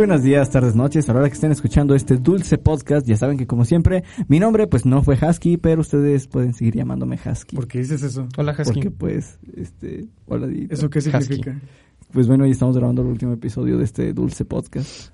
buenos días, tardes, noches. A la hora que estén escuchando este dulce podcast, ya saben que como siempre, mi nombre pues no fue Husky, pero ustedes pueden seguir llamándome Husky. ¿Por qué dices eso? Hola, Husky. Porque pues, este, hola Dieguito. ¿Eso qué significa? Pues bueno, hoy estamos grabando el último episodio de este dulce podcast.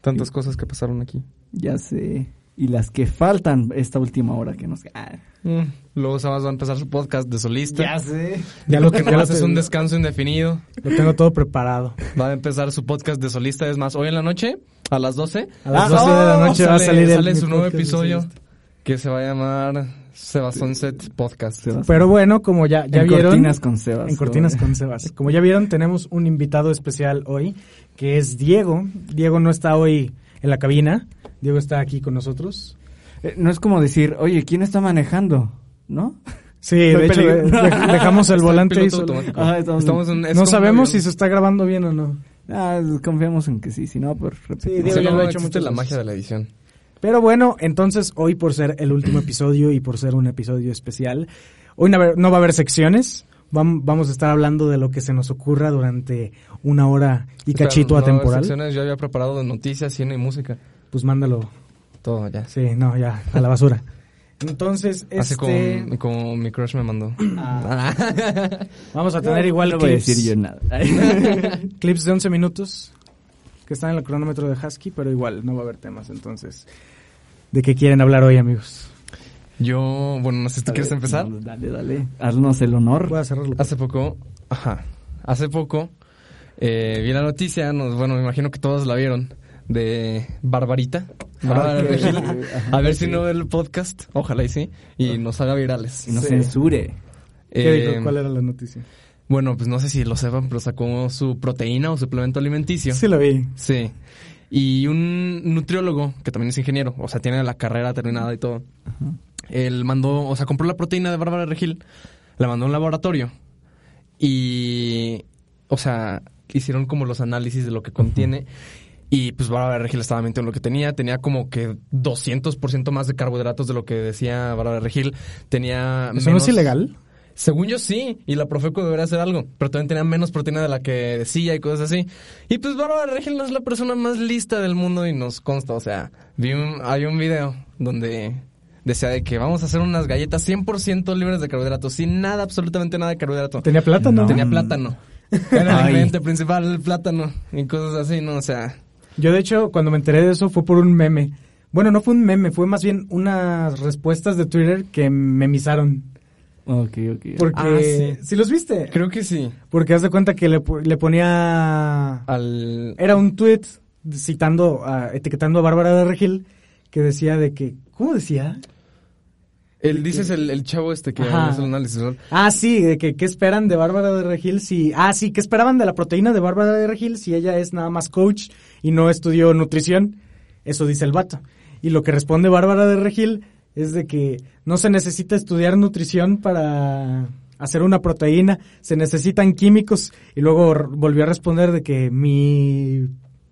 Tantas cosas que pasaron aquí. Ya sé. Y las que faltan esta última hora que nos... Ah, Mm, Luego Sabas va a empezar su podcast de solista. sé. Ya Lo que ya no hace es un descanso indefinido. Lo tengo todo preparado. Va a empezar su podcast de solista. Es más, hoy en la noche, a las 12, A las Ah, 12 de la oh, noche va a sale, salir el, sale mi su nuevo episodio que se va a llamar Seba Sunset Podcast. Sebas. Pero bueno, como ya, ya en vieron... Cortinas con Sebas. en Cortinas con Sebas. Como ya vieron, tenemos un invitado especial hoy, que es Diego. Diego no está hoy en la cabina. Diego está aquí con nosotros. Eh, no es como decir, oye, ¿quién está manejando? ¿No? Sí, de No hecho, dejamos el Está volante ahí solo. estamos- Estamos en- es No sabemos si se está grabando bien o no. Ah, confiamos en que sí, si no, pues repetimos. Sí, Diego Sí, ya no, lo ha hecho existe muchas la magia de la edición. Pero bueno, entonces hoy por ser el último episodio y por ser un episodio especial, hoy no, va a haber- no va a haber secciones. Vam- Vamos a estar hablando de lo que se nos ocurra durante una hora y Espera, cachito no va a haber atemporal. secciones, Yo había preparado de noticias, cine y música. Pues mándalo. Todo ya. Sí, no, ya, a la basura. Entonces, Así este, como, como mi crush me mandó. vamos a tener igual no voy a clips, decir yo nada. clips de 11 minutos que están en el cronómetro de Husky, pero igual no va a haber temas. Entonces, ¿de qué quieren hablar hoy, amigos? Yo, bueno, no sé si tú quieres empezar. No, dale, dale. Haznos el honor. Voy a cerrarlo. Hace poco, ajá, hace poco eh, vi la noticia, nos, bueno, me imagino que todos la vieron, de Barbarita, Bárbara de Regil. A ver si no ve el podcast, ojalá y sí, y nos haga virales. Y no Sí. censure. ¿Qué Eh, dijo? ¿Cuál era la noticia? Bueno, pues no sé si lo sepan, pero sacó su proteína o suplemento alimenticio. Sí, lo vi. Sí. Y un nutriólogo, que también es ingeniero, o sea, tiene la carrera terminada y todo. Él mandó, o sea, compró la proteína de Bárbara Regil, la mandó a un laboratorio y, o sea, hicieron como los análisis de lo que contiene. Y pues Bárbara Regil estaba mintiendo lo que tenía. Tenía como que 200% más de carbohidratos de lo que decía Bárbara Regil. Tenía. ¿Eso no es menos- ilegal? según yo sí, y la Profeco debería hacer algo, pero también tenía menos proteína de la que decía y cosas así. Y pues Bárbara Regil no es la persona más lista del mundo y nos consta, o sea, vi un, hay un video donde decía de que vamos a hacer unas galletas 100% libres de carbohidratos, sin nada, absolutamente nada de carbohidrato. ¿Tenía plátano? No. Tenía plátano. Era el ingrediente principal, el plátano y cosas así, ¿no? O sea, Yo, de hecho, cuando me enteré de eso fue por un meme. Bueno, no fue un meme, fue más bien unas respuestas de Twitter que memizaron. Ok, ok. Porque... Ah, sí. sí. los viste? creo que sí. Porque haz de cuenta que le, le ponía... Al... Era un tweet citando, a- etiquetando a Bárbara de Regil que decía de que... ¿Cómo decía? El, dices el, el chavo este que Ajá. hace el análisis, ¿no? Ah, sí, de que qué esperan de Bárbara de Regil si... Ah, sí, ¿qué esperaban de la proteína de Bárbara de Regil si ella es nada más coach y no estudió nutrición? Eso dice el vato. Y lo que responde Bárbara de Regil es de que no se necesita estudiar nutrición para hacer una proteína, se necesitan químicos. Y luego volvió a responder de que mi,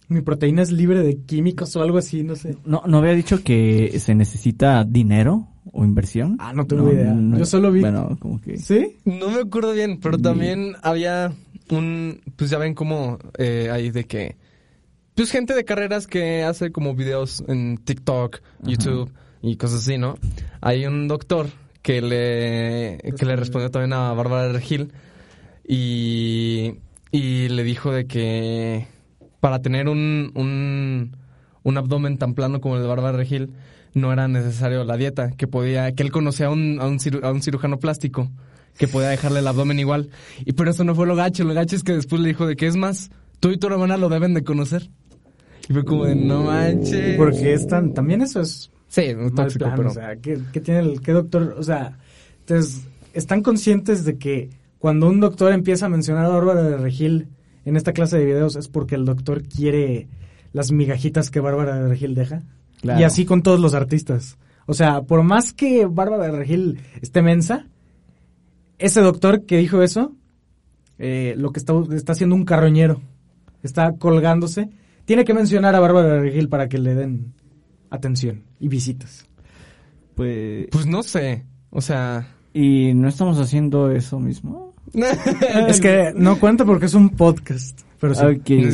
mi proteína es libre de químicos o algo así, no sé. ¿No, ¿No había dicho que se necesita dinero o inversión? Ah, no tengo idea. Yo solo vi- Bueno, como que... ¿Sí? No me acuerdo bien, pero también había un, pues ya ven como eh, hay de que, pues gente de carreras que hace como videos en TikTok, YouTube y cosas así, ¿no? Hay un doctor que le, que le respondió también a Bárbara Regil y, y le dijo de que para tener un, un, un abdomen tan plano como el de Bárbara Regil no era necesario la dieta, que podía, que él conocía a un, a un, ciru- a un cirujano plástico que podía dejarle el abdomen igual. Y pero eso no fue lo gacho, lo gacho es que después le dijo de que es más, tú y tu hermana lo deben de conocer. Y fue como de no manches. Porque es tan... También eso es Sí, un mal tóxico, plan, pero... o sea, ¿qué, qué tiene el qué doctor? O sea, entonces, están conscientes de que cuando un doctor empieza a mencionar a Bárbara de Regil en esta clase de videos es porque el doctor quiere las migajitas que Bárbara de Regil deja. Claro. Y así con todos los artistas. O sea, por más que Bárbara de Regil esté mensa, ese doctor que dijo eso, eh, lo que está, está haciendo un carroñero, está colgándose, tiene que mencionar a Bárbara de Regil para que le den atención y visitas. Pues, Pues no sé. O sea. y no estamos haciendo eso mismo. Es que no cuenta porque es un podcast. Pero sí.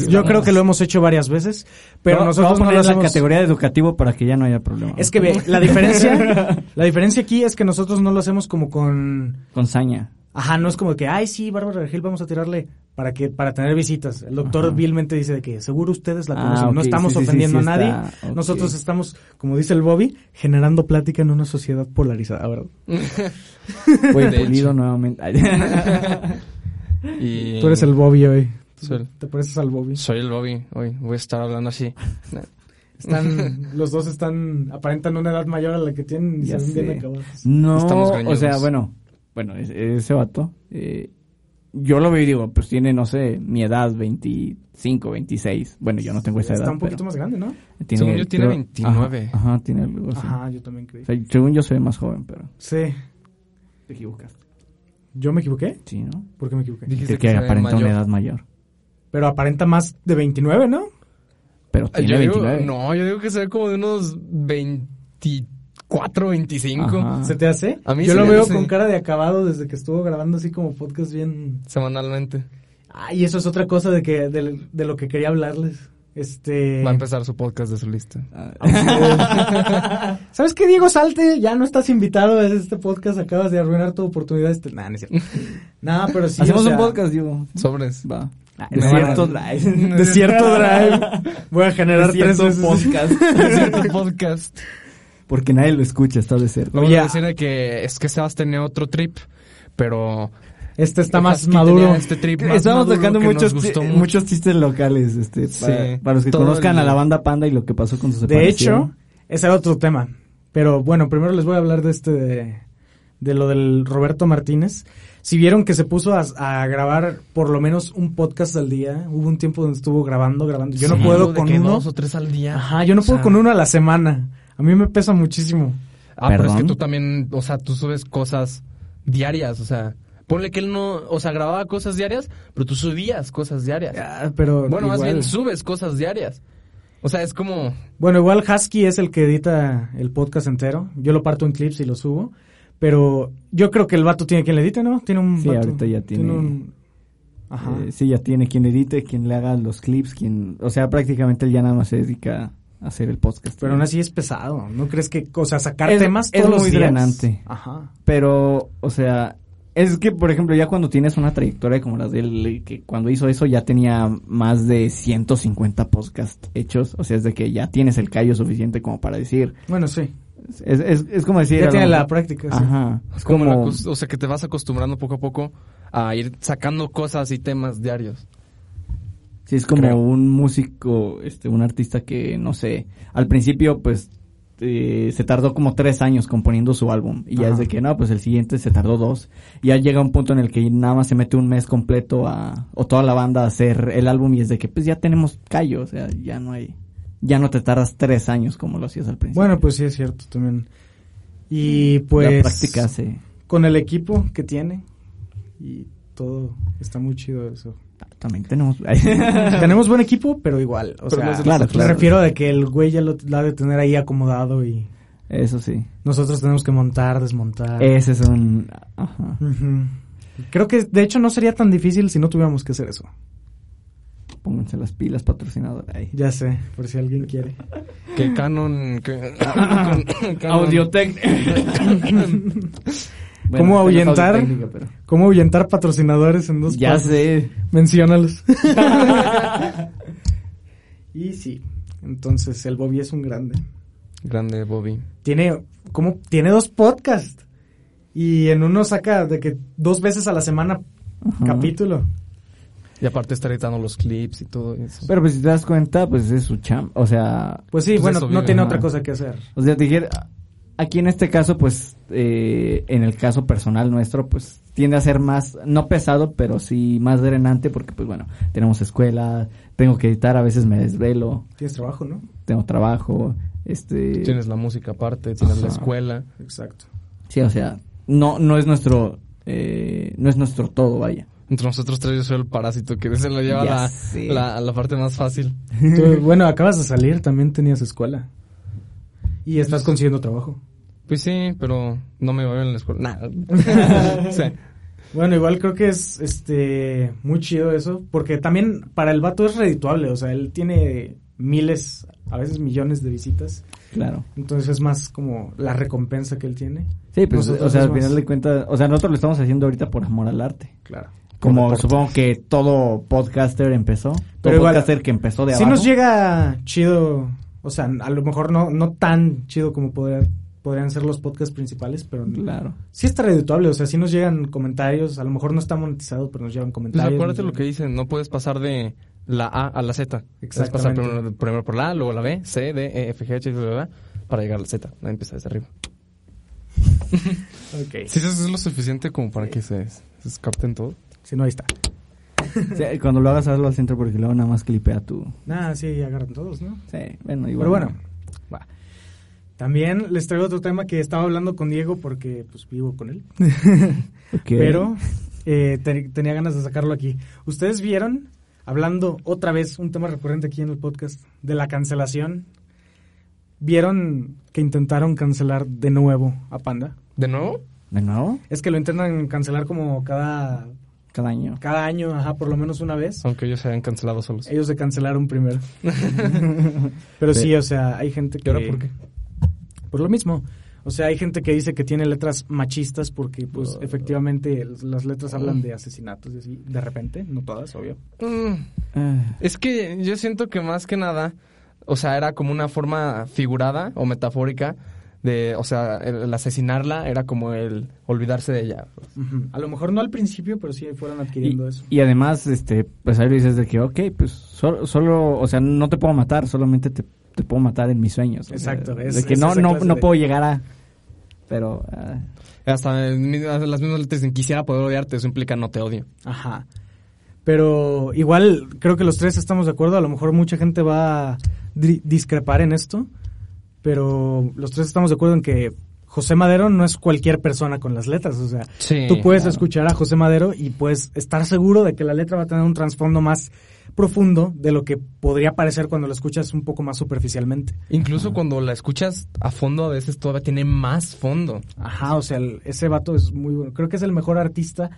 Yo Vamos. creo que lo hemos hecho varias veces, pero No, nosotros vamos a no poner lo la categoría de educativo para que ya no haya problema. Es que ve, la diferencia, la diferencia aquí es que nosotros no lo hacemos como con, Con saña. Ajá, no es como que, ay sí, Bárbara Regil, vamos a tirarle para que, para tener visitas. El doctor Ajá. vilmente dice de que seguro ustedes la Ah, conocen, no estamos sí, sí, sí, ofendiendo sí a nadie, está, nosotros estamos, como dice el Bobby, generando plática en una sociedad polarizada, ¿verdad? Voy De pulido nuevamente. y... Tú eres el Bobby hoy. Soy, Te pareces al Bobby. soy el Bobby. Hoy voy a estar hablando así. Están, los dos están, aparentan una edad mayor a la que tienen y Ya se ven bien acabados. no, Estamos o sea, bueno, bueno, es- ese vato, eh, yo lo veo y digo, pues tiene, no sé, mi edad, 25, 26. Bueno, yo no tengo esa edad. Está un poquito pero más grande, ¿no? tiene, Según yo, tiene 29. Ajá, ajá, tiene algo así. Ajá, yo también creí. O sea, según yo soy más joven, pero Sí. te equivocaste. ¿Yo me equivoqué? Sí, ¿no? ¿Por qué me equivoqué? Dijiste Que, aparenta mayor. una edad mayor. Pero aparenta más de 29, ¿no? Pero tiene Yo digo, 29. no, yo digo que se ve como de unos 24, 25 Ajá. ¿Se te hace? A mí Yo sí lo veo hace. con cara de acabado desde que estuvo grabando así como podcast bien... semanalmente. Ah, y eso es otra cosa de que de, de lo que quería hablarles. Este... Va a empezar su podcast de su lista. Ah, ¿Sabes qué, Diego Salte? Ya no estás invitado a este podcast, acabas de arruinar tu oportunidad. Este... Nah, no es cierto. Nah, pero sí, Hacemos o sea, un podcast, digo. Sobres. Va. Desierto Drive. Desierto Drive. Voy a generar tres Desierto veces. podcast. Porque nadie lo escucha, está de ser. Vamos Oye, a decir de que es que Sebas tenía otro trip, pero Este está más maduro. Este trip más Estamos maduro tocando que muchos, mucho. muchos chistes locales, este, Sí, para, para los que conozcan el- a la banda Panda y lo que pasó con su De hecho, ese era otro tema. Pero bueno, primero les voy a hablar de este, de, de lo del Roberto Martínez. Si vieron que se puso a, a grabar por lo menos un podcast al día, hubo un tiempo donde estuvo grabando, grabando. Yo no puedo con uno. dos o tres al día. Ajá, yo no O puedo sea, con uno a la semana. A mí me pesa muchísimo. Ah, pero es que tú también, o sea, tú subes cosas diarias, o sea, ponle que él no, o sea, grababa cosas diarias, pero tú subías cosas diarias. Ah, pero Bueno, más bien subes cosas diarias. O sea, es como, Bueno, igual Husky es el que edita el podcast entero. Yo lo parto en clips y lo subo. Pero yo creo que el vato tiene quien le edite, ¿no? Tiene un Sí, vato- ahorita ya tiene- un- Ajá. Eh, sí, ya tiene quien edite, quien le haga los clips, quien, o sea, prácticamente él ya nada más se dedica a hacer el podcast. Pero aún así es pesado. ¿No crees que, o sea, sacar Es- temas es todos los muy días? drenante. Ajá. Pero, o sea, es que, por ejemplo, ya cuando tienes una trayectoria como la de él, que cuando hizo eso ya tenía más de 150 podcasts hechos, o sea, es de que ya tienes el callo suficiente como para decir, Bueno, sí. es, es, es como decir... Ya tiene la práctica. sí. Ajá. es como, o sea, que te vas acostumbrando poco a poco a ir sacando cosas y temas diarios. Sí, es como Creo. un músico, este, un artista que, no sé, al principio, pues, eh, se tardó como tres años componiendo su álbum. Y ya Ajá. es de que, no, pues el siguiente se tardó dos. Y ya llega un punto en el que nada más se mete un mes completo a, o toda la banda a hacer el álbum y es de que, pues ya tenemos callo, o sea, ya no hay, ya no te tardas tres años como lo hacías al principio. Bueno, pues sí es cierto también. Y pues... La práctica se, Con el equipo que tiene. Y todo. Está muy chido eso. También tenemos, Tenemos buen equipo, pero igual. O Pero sea, no es- claro, me claro. refiero de que el güey ya lo, ha de tener ahí acomodado y eso sí. nosotros tenemos que montar, desmontar. Ese es un, ajá. Creo que de hecho no sería tan difícil si no tuviéramos que hacer eso. Pónganse las pilas patrocinador ahí. Ya sé, por si alguien quiere. Que Canon, que, Canon- Audiotech. ¿Cómo ahuyentar? Audio-Técnica, pero- ¿Cómo ahuyentar patrocinadores en dos Ya pasos? sé. Menciónalos. y sí, entonces el Bobby es un grande. Grande Bobby. Tiene, ¿cómo? Tiene dos podcasts. Y en uno saca de que dos veces a la semana Ajá. capítulo. Y aparte está editando los clips y todo eso. Pero pues si te das cuenta, pues es su cham. O sea, Pues sí, Pues bueno, no vive, tiene otra cosa que hacer. o sea, te dijera, aquí en este caso, pues, eh, en el caso personal nuestro, pues, tiende a ser más, no pesado, pero sí más drenante, porque, pues, bueno, tenemos escuela, tengo que editar, a veces me desvelo, Tienes trabajo, ¿no? tengo trabajo, este... Tienes la música aparte, tienes la escuela. Exacto. Sí, o sea, no, no es nuestro, eh, no es nuestro todo, vaya. Entre nosotros tres yo soy el parásito que se lo lleva Ya la, la, la parte más fácil. Tú, bueno, acabas de salir, también tenías escuela. Y estás consiguiendo trabajo. Pues sí, pero no me va bien en la escuela. Nada. Sí. Bueno, igual creo que es este muy chido eso, porque también para el vato es redituable, o sea, él tiene miles, a veces millones de visitas, Claro. entonces es más como la recompensa que él tiene. Sí, pues, Nosotros o sea, al más- final de cuentas, o sea, nosotros lo estamos haciendo ahorita por amor al arte. Claro. Como supongo que todo podcaster empezó. Todo Pero igual, podcaster que empezó de Si abajo. nos llega chido, o sea, a lo mejor no no tan chido como podría- podrían ser los podcasts principales, pero Claro. sí está redituable, o sea, sí nos llegan comentarios, a lo mejor no está monetizado, pero nos llegan Pues comentarios. acuérdate nos lo que dicen, no puedes pasar de la A a la Z. Puedes pasar primero, primero por la A, luego la B, C, D, E, F, G, H, bla, bla, bla, para llegar a la Z. No empieza desde arriba. Ok. Si eso es lo suficiente como para que se, se capten todo. Si no, ahí está. Sí, cuando lo hagas, hazlo al centro porque luego nada más clipea tu... Nada, sí, agarran todos, ¿no? Sí, bueno, igual. Pero bueno, va. También les traigo otro tema que estaba hablando con Diego porque pues vivo con él. Pero eh, te- tenía ganas de sacarlo aquí. ¿Ustedes vieron, hablando otra vez, un tema recurrente aquí en el podcast, de la cancelación? ¿Vieron que intentaron cancelar de nuevo a Panda? ¿De nuevo? ¿De nuevo? Es que lo intentan cancelar como cada, Cada año. cada año, ajá, por lo menos una vez. Aunque ellos se hayan cancelado solos. Ellos se cancelaron primero. Pero sí, o sea, hay gente ¿Y que... ahora por qué? Por lo mismo. O sea, hay gente que dice que tiene letras machistas porque, pues, efectivamente, las letras hablan de asesinatos y así, de repente, no todas, obvio. Mm, Ah, Es que yo siento que más que nada, o sea, era como una forma figurada o metafórica de, o sea, el, el asesinarla era como el olvidarse de ella. A lo mejor no al principio, pero sí fueron adquiriendo y, eso. y además, este, pues ahí dices de que, ok, pues solo, solo, o sea, no te puedo matar, solamente te, te puedo matar en mis sueños. o sea, Exacto, es- de que es no, no, no de- puedo llegar a... Pero... ah, Hasta las mismas letras dicen, quisiera poder odiarte, eso implica no te odio. Ajá. Pero igual, creo que los tres estamos de acuerdo. A lo mejor mucha gente va a di- discrepar en esto. Pero los tres estamos de acuerdo en que José Madero no es cualquier persona con las letras. O sea, Sí. Tú puedes claro. escuchar a José Madero y puedes estar seguro de que la letra va a tener un trasfondo más profundo de lo que podría parecer cuando lo escuchas un poco más superficialmente. Incluso cuando la escuchas a fondo, a veces todavía tiene más fondo. Ajá, o sea, el- ese vato es muy bueno. Creo que es el mejor artista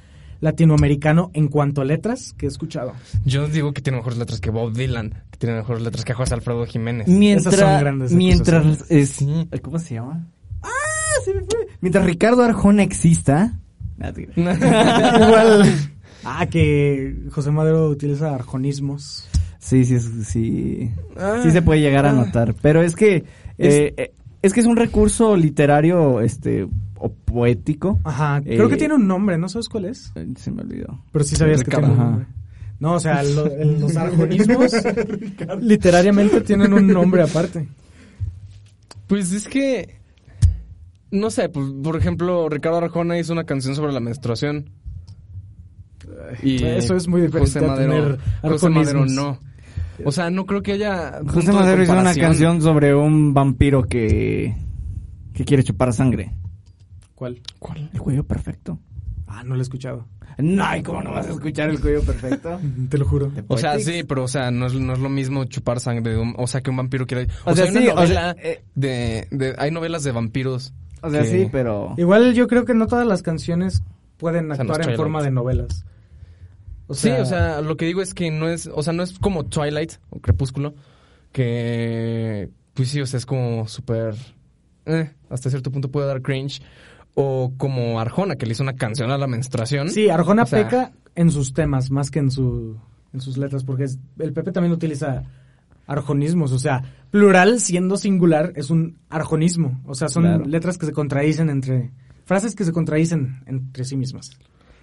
latinoamericano en cuanto a letras que he escuchado. Yo digo que tiene mejores letras que Bob Dylan, que tiene mejores letras que José Alfredo Jiménez. Mientras, Esas son grandes mientras, es- Sí. ¿cómo se llama? ¡Ah! Se me fue. Mientras Ricardo Arjona exista... Ah. Igual. Ah, que José Madero utiliza arjonismos. Sí, sí, sí, sí. Ah. Sí se puede llegar a notar. Pero es que, eh, eh, es que es un recurso literario, este, o poético. Ajá, creo que Eh, tiene un nombre, ¿no sabes cuál es? Eh, Se me olvidó. Pero sí sabías que Ricardo. tiene un Ajá. nombre. No, o sea, lo- los arjonismos literariamente tienen un nombre aparte. Pues es que. No sé, pues, por ejemplo, Ricardo Arjona hizo una canción sobre la menstruación. Y Eso es muy diferente José a Madero, tener José Madero no. O sea, no creo que haya. José de Madero hizo una canción sobre un vampiro que, que quiere chupar sangre. ¿Cuál? ¿Cuál? El cuello perfecto. Ah, no lo he escuchado. No, ¿y cómo no vas a escuchar el cuello perfecto? Te lo juro. O sea, sí, pero o sea, no es, no es lo mismo chupar sangre de un, o sea, que un vampiro quiera. O, O sea, sea, hay sí, una o novela sea, eh. de, de hay novelas de vampiros. O sea, que- sí, pero... Igual yo creo que no todas las canciones pueden O sea, no actuar en Twilight. forma de novelas. sí, o sea, lo que digo es que no es, o sea, no es como Twilight o Crepúsculo, que pues sí, o sea, es como súper eh, hasta cierto punto puede dar cringe o como Arjona que le hizo una canción a la menstruación. Sí, Arjona O sea, peca en sus temas más que en su en sus letras, porque es- el Pepe también utiliza arjonismos, o sea, plural siendo singular es un arjonismo, o sea, son Claro. letras que se contradicen entre frases que se contradicen entre sí mismas.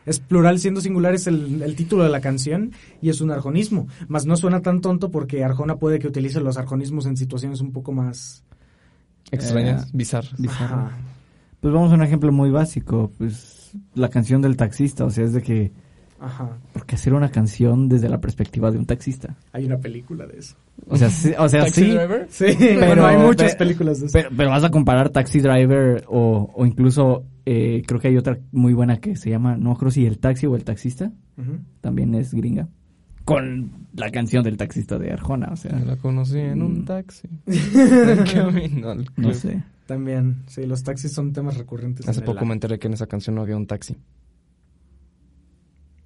Es plural siendo singular es el, el título de la canción y es un arjonismo, más no suena tan tonto porque Arjona puede que utilice los arjonismos en situaciones un poco más Extrañas, Eh, bizarras. bizarro. Pues vamos a un ejemplo muy básico, pues la canción del taxista, o sea, es de que, Ajá. ¿por qué hacer una canción desde la perspectiva de un taxista? Hay una película de eso. O sea, sí, o sea, Taxi sí, Driver. Sí, pero hay muchas pe- películas de eso. pero, pero vas a comparar Taxi Driver o, o incluso, eh, creo que hay otra muy buena que se llama, no creo si El Taxi o El Taxista, también es gringa, con la canción del taxista de Arjona, o sea, Yo la conocí en un Mm. taxi. En camino al no club. sé. También, sí, los taxis son temas recurrentes. Hace en poco el- me enteré que en esa canción no había un taxi.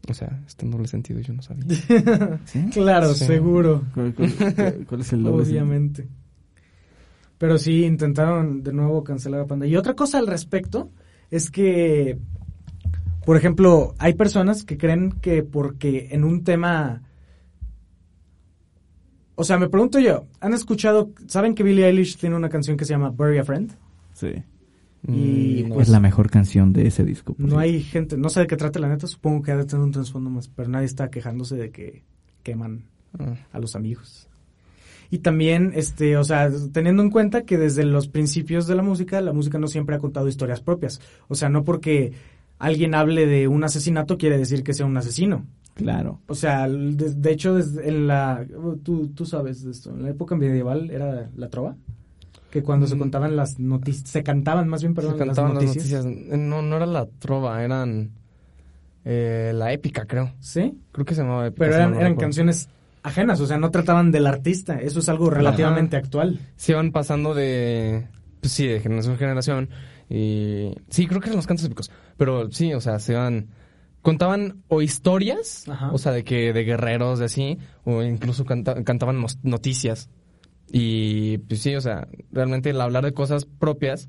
O sea, este doble sentido yo no sabía. ¿Sí? Claro, Sí. seguro. ¿Cuál, cuál- cuál es el doble sentido? Obviamente. Pero sí, intentaron de nuevo cancelar a Panda. Y otra cosa al respecto es que, por ejemplo, hay personas que creen que porque en un tema... O sea, me pregunto yo, ¿han escuchado, saben que Billie Eilish tiene una canción que se llama Bury a Friend? Sí. Y, Mm, pues, es la mejor canción de ese disco. No cierto. hay gente, no sé de qué trata la neta, supongo que ha de tener un trasfondo más, pero nadie está quejándose de que queman Ah. a los amigos. Y también, este, o sea, teniendo en cuenta que desde los principios de la música, la música no siempre ha contado historias propias. O sea, no porque alguien hable de un asesinato quiere decir que sea un asesino. Claro. O sea, de, de hecho, desde en la, tú, tú sabes de esto, en la época medieval era la trova, que cuando se Mm. contaban las noticias, se cantaban más bien, Se perdón, cantaban las las noticias. Eh, No, no era la trova, eran eh, la épica, creo. Sí, Creo que se llamaba épica. pero eran, no eran canciones ajenas, o sea, no trataban del artista, eso es algo relativamente actual. Se iban pasando de. Pues sí, de generación en generación. Y. Sí, creo que eran los cantos épicos. Pero sí, o sea, se iban. Contaban o historias, Ajá. o sea, de que de guerreros, de así, o incluso canta- cantaban noticias. Y pues sí, o sea, realmente el hablar de cosas propias,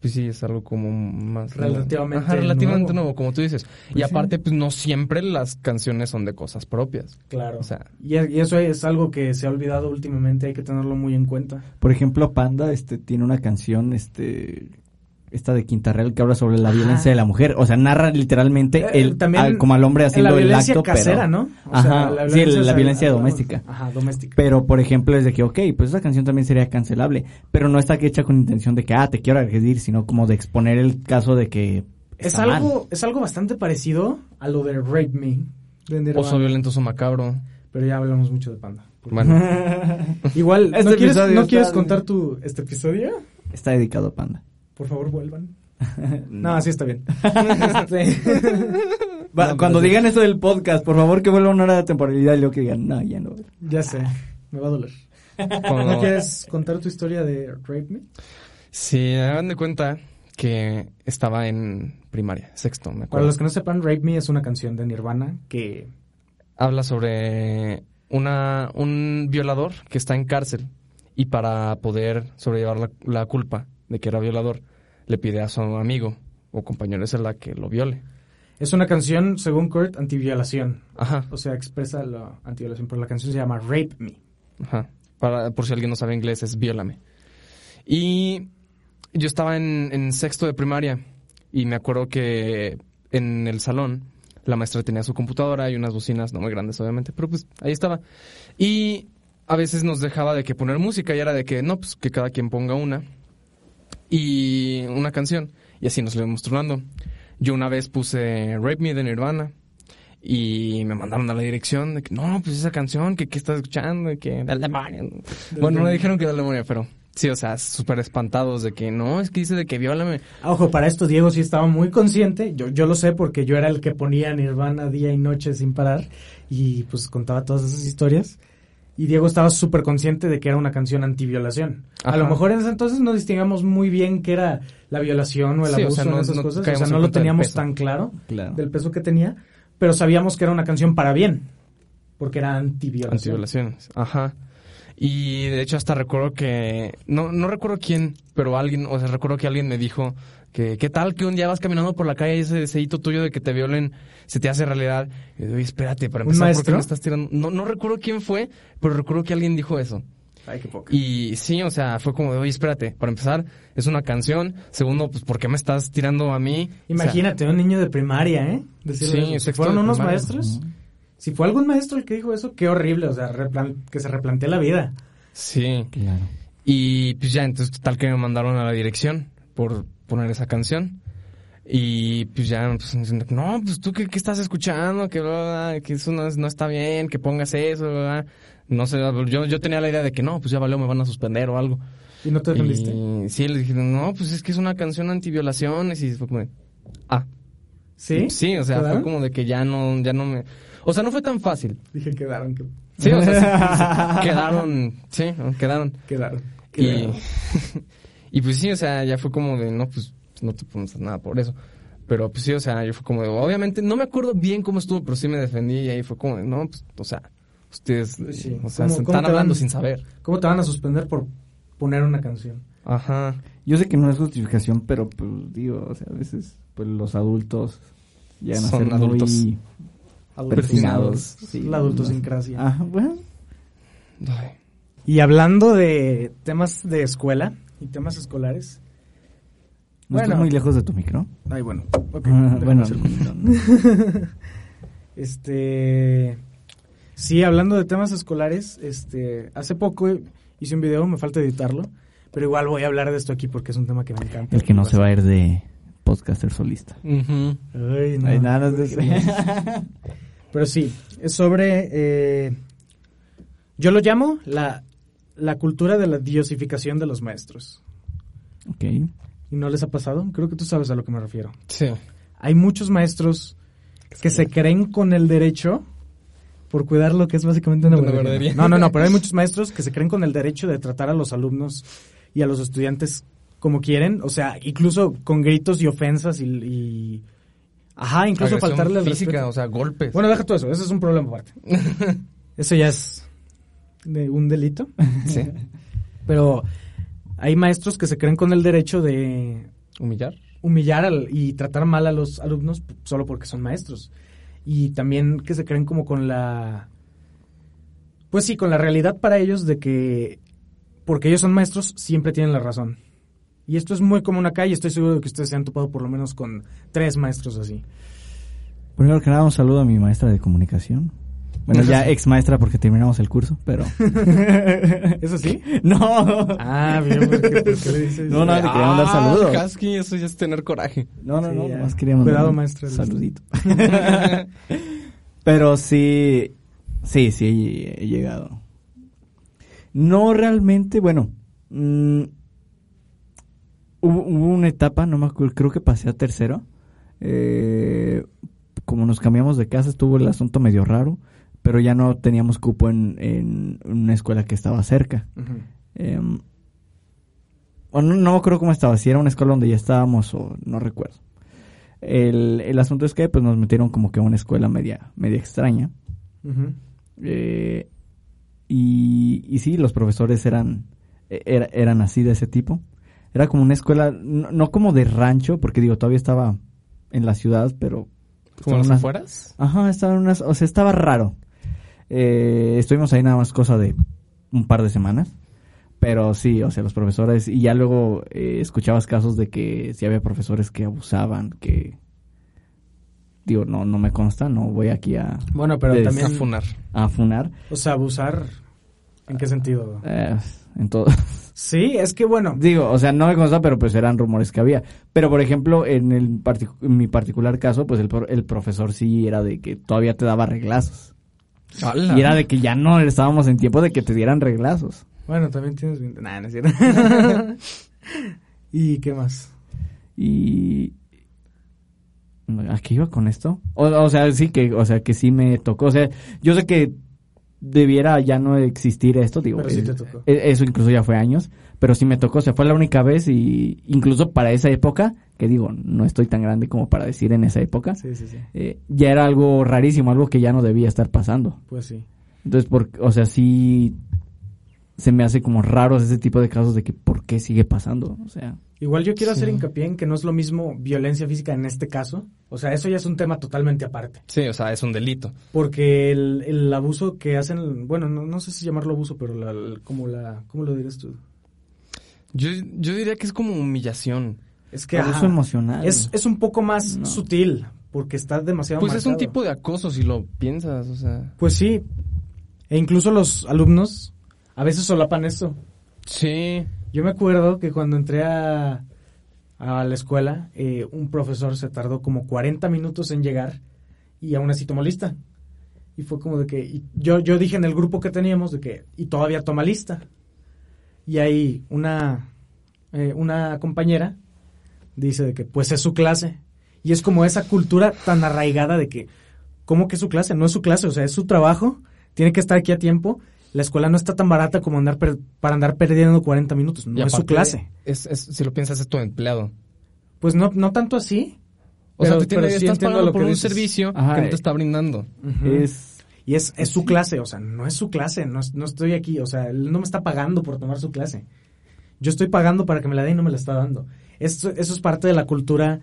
pues sí, es algo como más... Relativamente Ajá, relativamente nuevo. nuevo, como tú dices. y Pues sí. aparte, pues no siempre las canciones son de cosas propias. Claro. O sea, Y, y eso es algo que se ha olvidado últimamente, hay que tenerlo muy en cuenta. Por ejemplo, Panda este tiene una canción este esta de Quintarrel que habla sobre la Ajá. violencia de la mujer, o sea, narra literalmente Eh, el también al- como al hombre haciendo la el violencia acto, casera, pero ¿no? Ajá, sí, la hacia- violencia doméstica. Ajá, doméstica. Pero, por ejemplo, es de que, ok, pues esa canción también sería cancelable, pero no está hecha con intención de que, ah, te quiero agredir, sino como de exponer el caso de que es mal. algo, es algo bastante parecido a lo de Rape Me. de oso violentoso macabro. Pero ya hablamos mucho de Panda. Bueno, Igual, ¿no Este quieres, ¿no quieres contar tu este episodio? Está dedicado a Panda. Por favor, vuelvan. No, así está bien. Este, Va, No, cuando sí. digan eso del podcast, por favor que vuelva una hora de temporalidad y luego que digan, no, ya no. Ya sé, me va a doler. ¿No quieres contar tu historia de Rape Me? Sí, hagan de cuenta que estaba en primaria, sexto, me Para acuerdo. los que no sepan, Rape Me es una canción de Nirvana que... Habla sobre una, un violador que está en cárcel y para poder sobrellevar la, la culpa de que era violador, le pide a su amigo o compañero de celda que lo viole. Es una canción, según Kurt, antiviolación. Ajá, O sea, expresa la antiviolación, pero la canción se llama Rape Me. ajá. Para, por si alguien no sabe inglés, es viólame. Y yo estaba en, en sexto de primaria y me acuerdo que en el salón la maestra tenía su computadora y unas bocinas, no muy grandes obviamente, pero pues ahí estaba. Y a veces nos dejaba de que poner música y era de que no, pues que cada quien ponga una y una canción y así nos lo íbamos turnando. Yo una vez puse Rape Me de Nirvana y me mandaron a la dirección de que no, pues esa canción que, que estás escuchando que del demonio. Bueno, no dijeron que del demonio, pero sí, o sea, súper espantados de que no, es que dice de que viólame. Ah, Ojo, para esto Diego sí estaba muy consciente. Yo, yo lo sé porque yo era el que ponía Nirvana día y noche sin parar y pues contaba todas esas historias. Y Diego estaba súper consciente de que era una canción antiviolación. A lo mejor en ese entonces no distinguíamos muy bien qué era la violación o el Sí, o abuso sea, no- en esas no cosas. O sea, no lo teníamos tan claro Claro. del peso que tenía, pero sabíamos que era una canción para bien, porque era antiviolación. Antiviolaciones, ajá. Y de hecho hasta recuerdo que, no, no recuerdo quién, pero alguien, o sea, recuerdo que alguien me dijo que, ¿qué tal que un día vas caminando por la calle y ese deseito tuyo de que te violen se te hace realidad? Y yo, Oye, espérate, para ¿Un empezar, ¿por qué me estás tirando? No, no recuerdo quién fue, pero recuerdo que alguien dijo eso. Ay, qué poca. Y sí, o sea, fue como de, oye, espérate, para empezar, es una canción. Segundo, pues, ¿por qué me estás tirando a mí? O sea, Imagínate, un niño de primaria, ¿eh? Decirle Sí, eso. Si sexto fueron de unos primaria. maestros, si fue algún maestro el que dijo eso, qué horrible, o sea, que se replantee la vida. sí. Claro. Y pues ya, entonces total que me mandaron a la dirección por poner esa canción. Y pues ya, pues, no, pues tú qué, qué estás escuchando, que, bla, bla, bla, que eso no, es- no está bien, que pongas eso, bla, bla". no sé, yo, yo tenía la idea de que no, pues ya valió, me van a suspender o algo. ¿Y no te defendiste? Y sí, le dije, no, pues es que es una canción antiviolaciones y fue como de, ah, ¿Sí? sí, o sea, ¿Quedaron? fue como de que ya no, ya no me, o sea, no fue tan fácil. Dije, quedaron, que- Sí, o sea, sí, quedaron, sí, quedaron. quedaron. Y, y pues sí, o sea, ya fue como de, no, pues no te podemos hacer nada por eso. Pero pues sí, o sea, yo fue como de, obviamente, no me acuerdo bien cómo estuvo, pero sí me defendí y ahí fue como de, no, pues, o sea, ustedes, sí. o sea, ¿Cómo- se cómo están hablando van- sin saber. ¿Cómo te van a suspender por poner una canción? Ajá. Yo sé que no es justificación, pero pues digo, o sea, a veces pues los adultos llegan a Son ser adultos. muy persinados. Sí. La adultosincrasia. Ajá, bueno. Ay. Y hablando de temas de escuela y temas escolares. ¿No Bueno. estás muy lejos de tu micro? Ay, bueno. ok, Ah, bueno. Este. Sí, hablando de temas escolares, este. Hace poco hice un video, me falta editarlo. Pero igual voy a hablar de esto aquí porque es un tema que me encanta. el que no se va a ir de podcaster solista. Ujú. Ay, no. Ay, nada, no. Pero sí, es sobre. eh, yo lo llamo la, la cultura de la diosificación de los maestros. ok. ¿Y no les ha pasado? Creo que tú sabes a lo que me refiero. Sí. Hay muchos maestros que se creen con el derecho por cuidar lo que es básicamente una Una. No, no, no, pero hay muchos maestros que se creen con el derecho de tratar a los alumnos y a los estudiantes como quieren, o sea, incluso con gritos y ofensas y... y- ajá, incluso Agresión faltarle al física, respeto. o sea, golpes. Bueno, deja todo eso, eso es un problema aparte. Eso ya es de un delito. sí. Pero hay maestros que se creen con el derecho de Humillar. humillar al- y tratar mal a los alumnos solo porque son maestros. Y también que se creen como con la... Pues sí, con la realidad para ellos de que porque ellos son maestros siempre tienen la razón. Y esto es muy común acá y estoy seguro de que ustedes se han topado por lo menos con tres maestros así. Primero que nada, un saludo a mi maestra de comunicación. Bueno, ya ex maestra porque terminamos el curso, pero... ¿Eso sí? no. Ah, bien, ¿por qué, por qué le dices? No, no, te quería mandar saludos. Husky, eso ya es tener coraje. No, no, Sí, no, más quería mandar Cuidado, un maestra. Saludito. Pero sí, sí, sí he llegado. No realmente, bueno, mm, hubo, hubo una etapa, no me acuerdo, creo que pasé a tercero. Eh, como nos cambiamos de casa, estuvo el asunto medio raro, pero ya no teníamos cupo en, en una escuela que estaba cerca. Em, o no, no creo cómo estaba, si era una escuela donde ya estábamos o no recuerdo. El, el asunto es que pues nos metieron como que a una escuela media, media extraña. Eh, y, y sí, los profesores eran, e- era- eran así de ese tipo. Era como una escuela, no, no como de rancho, porque digo, todavía estaba en la ciudad, pero... ¿Como las afueras? Ajá, estaba en unas, o sea, estaba raro. Eh, estuvimos ahí nada más cosa de un par de semanas. Pero sí, o sea, los profesores, y ya luego eh, escuchabas casos de que sí había profesores que abusaban, que... Digo, no, no me consta, no voy aquí a, Bueno, pero también... A funar. a funar. O sea, abusar... ¿En qué sentido? Eh, en todo. Sí, es que bueno... Digo, o sea, no me consta, pero pues eran rumores que había. Pero, por ejemplo, en, el partic- en mi particular caso, pues el, el profesor sí era de que todavía te daba reglazos. Y era de que ya no estábamos en tiempo de que te dieran reglazos. Bueno, también tienes... bien- Nah, no es cierto. ¿Y qué más? Y... ¿A qué iba con esto? O, o sea, sí que, o sea, que sí me tocó. O sea, yo sé que debiera ya no existir esto, digo. Pero sí eh, te tocó. eh, Eso incluso ya fue años, pero sí me tocó. O sea, fue la única vez y incluso para esa época, que digo, no estoy tan grande como para decir en esa época, Sí, sí, sí. eh, ya era algo rarísimo, algo que ya no debía estar pasando. Pues sí. Entonces, por, o sea, sí se me hace como raros ese tipo de casos de que por qué sigue pasando. O sea, Igual yo quiero hacer hincapié en que no es lo mismo violencia física en este caso. O sea, eso ya es un tema totalmente aparte. Sí, o sea, es un delito. Porque el, el abuso que hacen, bueno, no, no sé si llamarlo abuso, pero la, la- como la, ¿cómo lo dirías tú? Yo, yo diría que es como humillación. Es que abuso ajá, emocional. es, es un poco más No. sutil, porque está demasiado Pues es un tipo de acoso si lo piensas, o sea. Pues sí. E incluso los alumnos a veces solapan esto. Sí. Yo me acuerdo que cuando entré a, a la escuela, eh, un profesor se tardó como 40 minutos en llegar y aún así tomó lista. Y fue como de que, y yo, yo dije en el grupo que teníamos de que, y todavía toma lista. Y ahí una, eh, una compañera dice de que, pues es su clase. Y es como esa cultura tan arraigada de que, ¿cómo que es su clase? No es su clase, o sea, es su trabajo, tiene que estar aquí a tiempo. La escuela no está tan barata como andar per- para andar perdiendo 40 minutos, no es su clase. Es, es- si lo piensas, es tu empleado. Pues no, no tanto así. O sea, pero- te tiene, pero sí estás pagando lo por que un dices. servicio Ajá, que no te está brindando. Es, Y es, es su clase, o sea, no es su clase, no, es- no estoy aquí, o sea, él no me está pagando por tomar su clase. Yo estoy pagando para que me la dé y no me la está dando. Esto, eso es parte de la cultura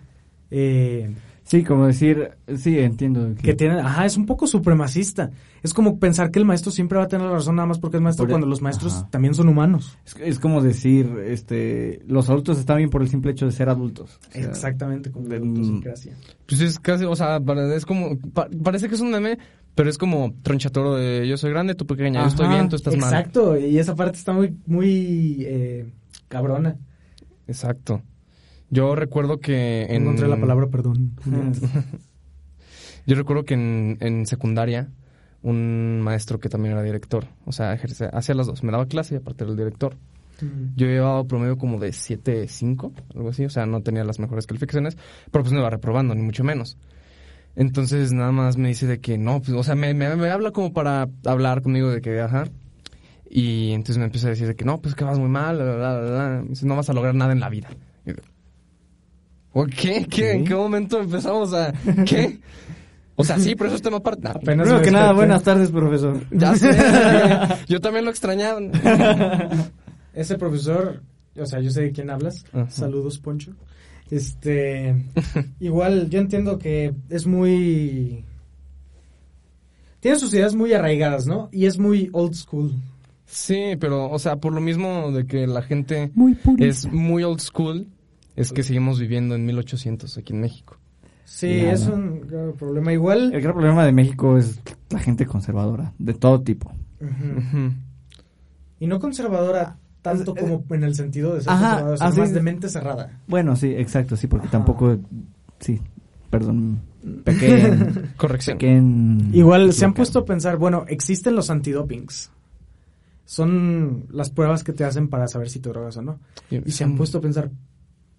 eh, sí, como decir, sí, entiendo. que tiene, ajá, es un poco supremacista. Es como pensar que el maestro siempre va a tener la razón nada más porque es maestro Por- cuando los maestros ajá. también son humanos. Es, es como decir, este, los adultos están bien por el simple hecho de ser adultos. O sea, Exactamente, como la mm, autosincrasia. Pues es casi, o sea, es como, pa- parece que es un meme, pero es como tronchatoro de yo soy grande, tú pequeña, yo estoy bien, tú estás mal. Exacto, y esa parte está muy, muy eh, cabrona. Exacto. Yo recuerdo que en... Encontré la palabra perdón. Yo recuerdo que en, en secundaria, un maestro que también era director, o sea, ejerce- hacía las dos, me daba clase y aparte era el director. Mm. Yo llevaba promedio como de 7.5, algo así, o sea, no tenía las mejores calificaciones, pero pues no iba reprobando, ni mucho menos. Entonces nada más me dice de que no, pues, o sea, me, me, me habla como para hablar conmigo de que, ajá. Y entonces me empieza a decir de que no, pues que vas muy mal, la, la, la, la. Me dice, no vas a lograr nada en la vida. Y yo, ¿O qué? ¿Qué? ¿En qué momento empezamos a...? ¿Qué? O sea, sí, pero eso es tema aparte. Apenas Primero me que nada, buenas tardes, profesor. Ya sé. Yo también lo extrañaba. Ese profesor, o sea, yo sé de quién hablas. Ajá. Saludos, Poncho. Este, igual, yo entiendo que es muy... Tiene sus ideas muy arraigadas, ¿no? Y es muy old school. Sí, pero, o sea, por lo mismo de que la gente Muy es muy old school, es que seguimos viviendo en 1800 aquí en México. Sí, es un grave problema. Igual... El gran problema de México es la gente conservadora, de todo tipo. Y no conservadora tanto Es- como en el sentido de ser Ajá, así más de mente cerrada. Bueno, sí, exacto, sí, porque Ajá. tampoco, sí, perdón, pequeño, Corrección. Igual se han puesto a pensar, bueno, existen los antidopings. Son las pruebas que te hacen para saber si te drogas o no. Y se han puesto a pensar,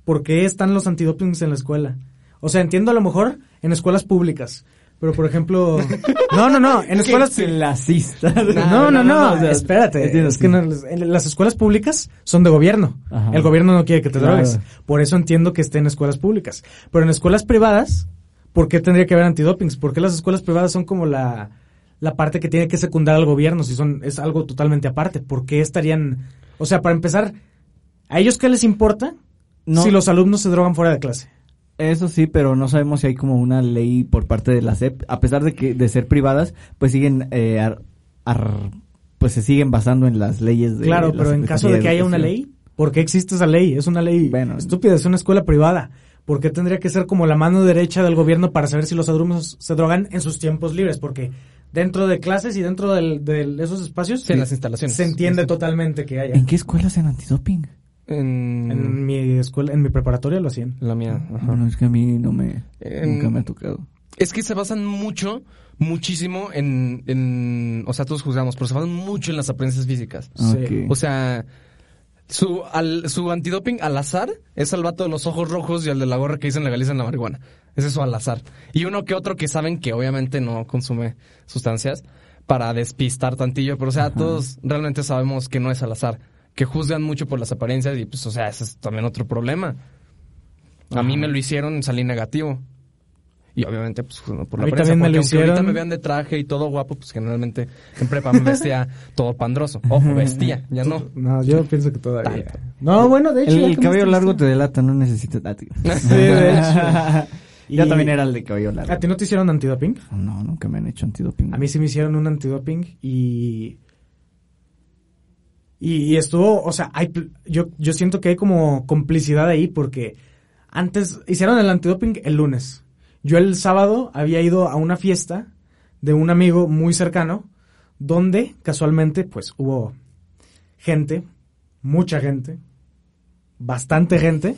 ¿por qué están los antidopings en la escuela? O sea, entiendo a lo mejor en escuelas públicas, pero por ejemplo... No, no, no, en escuelas... clasista. No, no, no, o sea, espérate. es que no, las escuelas públicas son de gobierno. Ajá. El gobierno no quiere que te Claro. drogues. Por eso entiendo que esté en escuelas públicas. Pero en escuelas privadas, ¿por qué tendría que haber antidopings? ¿Por qué las escuelas privadas son como la, la parte que tiene que secundar al gobierno si son es algo totalmente aparte? ¿Por qué estarían... O sea, para empezar, ¿a ellos qué les importa No. si los alumnos se drogan fuera de clase? Eso sí, pero no sabemos si hay como una ley por parte de la SEP, a pesar de que de ser privadas, pues siguen eh, ar- ar- pues se siguen basando en las leyes de Claro, la pero en caso de que haya una de ley, ¿por qué existe esa ley? Es una ley Bueno. estúpida, es una escuela privada. ¿Por qué tendría que ser como la mano derecha del gobierno para saber si los alumnos se drogan en sus tiempos libres? Porque dentro de clases y dentro del- de esos espacios Sí, en las instalaciones. se entiende Sí. totalmente que haya. ¿En qué escuela hacen antidoping? En, En mi escuela, en mi preparatoria lo hacían. la mía. ajá. Bueno, es que a mí no me En- nunca me ha tocado. Es que se basan mucho, muchísimo en, en... O sea, todos juzgamos, pero se basan mucho en las apariencias físicas. Sí. Ok. O sea, su, al, su antidoping al azar es al vato de los ojos rojos y al de la gorra que dicen legalizan la marihuana. Es eso al azar. Y uno que otro que saben que obviamente no consume sustancias para despistar tantillo, pero o sea, todos realmente sabemos que no es al azar. Que juzgan mucho por las apariencias y pues, o sea, ese es también otro problema. A mí me lo hicieron salí negativo. Y obviamente, pues, por A la mí apariencia, también me porque lo aunque ahorita me vean de traje y todo guapo, pues generalmente en prepa me vestía todo pandroso. Ojo, vestía, ya no. No, yo pienso que todavía. Tanto. No, bueno, de hecho. el, ya cabello largo te delata, no necesitas. Sí, de hecho. Yo Y- también era el de cabello largo. ¿A ti no te hicieron antidoping? No, nunca me han hecho antidoping. A mí sí me hicieron un antidoping y. Y, y estuvo, o sea, hay, yo, yo siento que hay como complicidad ahí porque antes hicieron el antidoping el lunes. Yo el sábado había ido a una fiesta de un amigo muy cercano donde casualmente pues hubo gente mucha gente, bastante gente,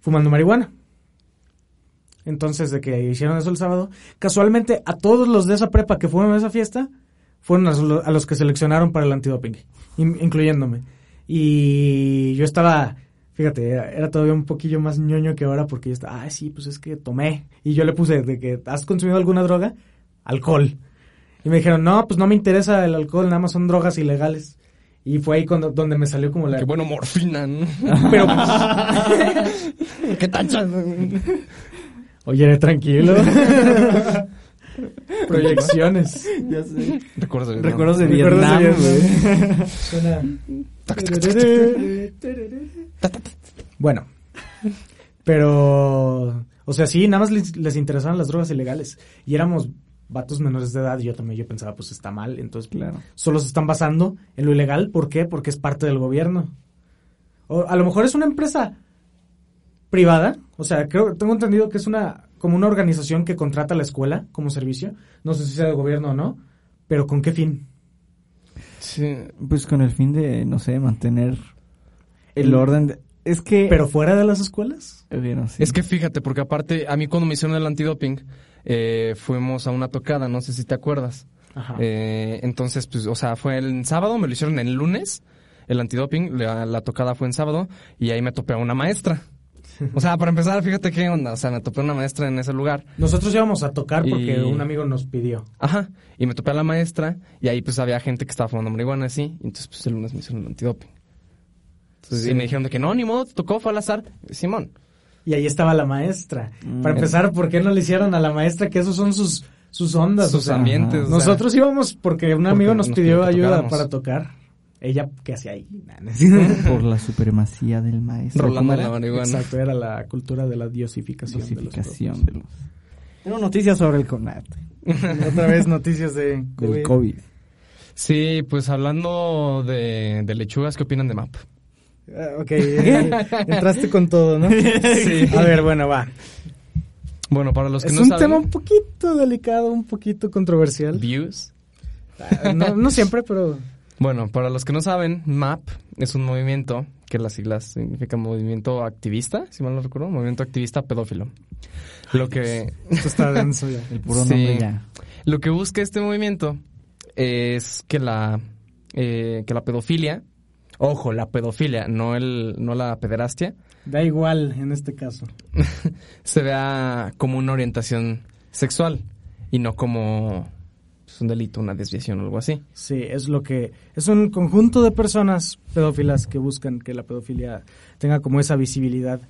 fumando marihuana. Entonces, de que hicieron eso el sábado, casualmente a todos los de esa prepa que fueron a esa fiesta, fueron a, lo- a los que seleccionaron para el antidoping, in- incluyéndome. Y yo estaba, fíjate, era, todavía un poquillo más ñoño que ahora porque yo estaba, ah, sí, pues es que tomé. Y yo le puse de que, ¿has consumido alguna droga? Alcohol. Y me dijeron, no, pues no me interesa el alcohol, nada más son drogas ilegales. Y fue ahí cuando, donde me salió como la... Qué bueno, morfina, ¿no? Pero, ¿Qué tacha? oye, tranquilo. Proyecciones. Ya sé. Recuerdos de Recuerdos de Recuerdos Vietnam, güey. Suena... Bueno, pero, o sea, sí, nada más les, les interesaban las drogas ilegales. Y éramos vatos menores de edad y yo también yo pensaba, pues está mal. Entonces, Claro. solo se están basando en lo ilegal. ¿Por qué? Porque es parte del gobierno. O a lo mejor es una empresa privada. O sea, creo, tengo entendido que es una, como una organización que contrata a la escuela como servicio. No sé si sea del gobierno o no, pero ¿con qué fin? Sí. Pues con el fin de, no sé, mantener el El- orden. de- es que... ¿Pero fuera de las escuelas? Eh, sí. Es que fíjate, porque aparte, a mí cuando me hicieron el antidoping, eh, fuimos a una tocada, no sé si te acuerdas. Ajá. Eh, entonces, pues, o sea, fue el sábado, me lo hicieron el lunes, el antidoping, la, la tocada fue en sábado, y ahí me topé a una maestra. O sea, para empezar, fíjate qué onda, o sea, me topé una maestra en ese lugar. Nosotros íbamos a tocar porque Y- un amigo nos pidió. Ajá, y me topé a la maestra, y ahí pues había gente que estaba fumando marihuana así, y entonces pues el lunes me hicieron el antidoping. Entonces, Sí. y me dijeron de que no, ni modo, te tocó, fue al azar. Simón. Y ahí estaba la maestra. Mm. Para empezar, ¿por qué no le hicieron a la maestra que esos son sus, sus ondas? Sus o sea, ambientes. o sea, Nosotros íbamos porque un amigo nos, nos pidió ayuda para tocar. Ella, ¿qué hacía ahí? Es- Por la supremacía del maestro. Rolando ¿Cómo la era? marihuana. Exacto, era la cultura de la diosificación. de los Dosificación de los... Tengo noticias sobre el CONAT. Otra vez noticias de Del COVID. Sí, pues hablando de, de lechugas, ¿qué opinan de MAP? Ah, ok, eh, entraste con todo, ¿no? Sí. A ver, bueno, va. Bueno, para los que Es no un saben... tema un poquito delicado, un poquito controversial. Views. Ah, No, no siempre, pero... Bueno, para los que no saben, MAP es un movimiento, que las siglas significan movimiento activista, si mal no recuerdo, movimiento activista pedófilo. Lo que, Esto está denso ya. El puro Sí. nombre ya. lo que busca este movimiento es que la, eh, que la pedofilia, ojo, la pedofilia, no, el, no la pederastia, Da igual en este caso. se vea como una orientación sexual y no como pues, un delito, una desviación o algo así. Sí, es lo que es un conjunto de personas pedófilas que buscan que la pedofilia tenga como esa visibilidad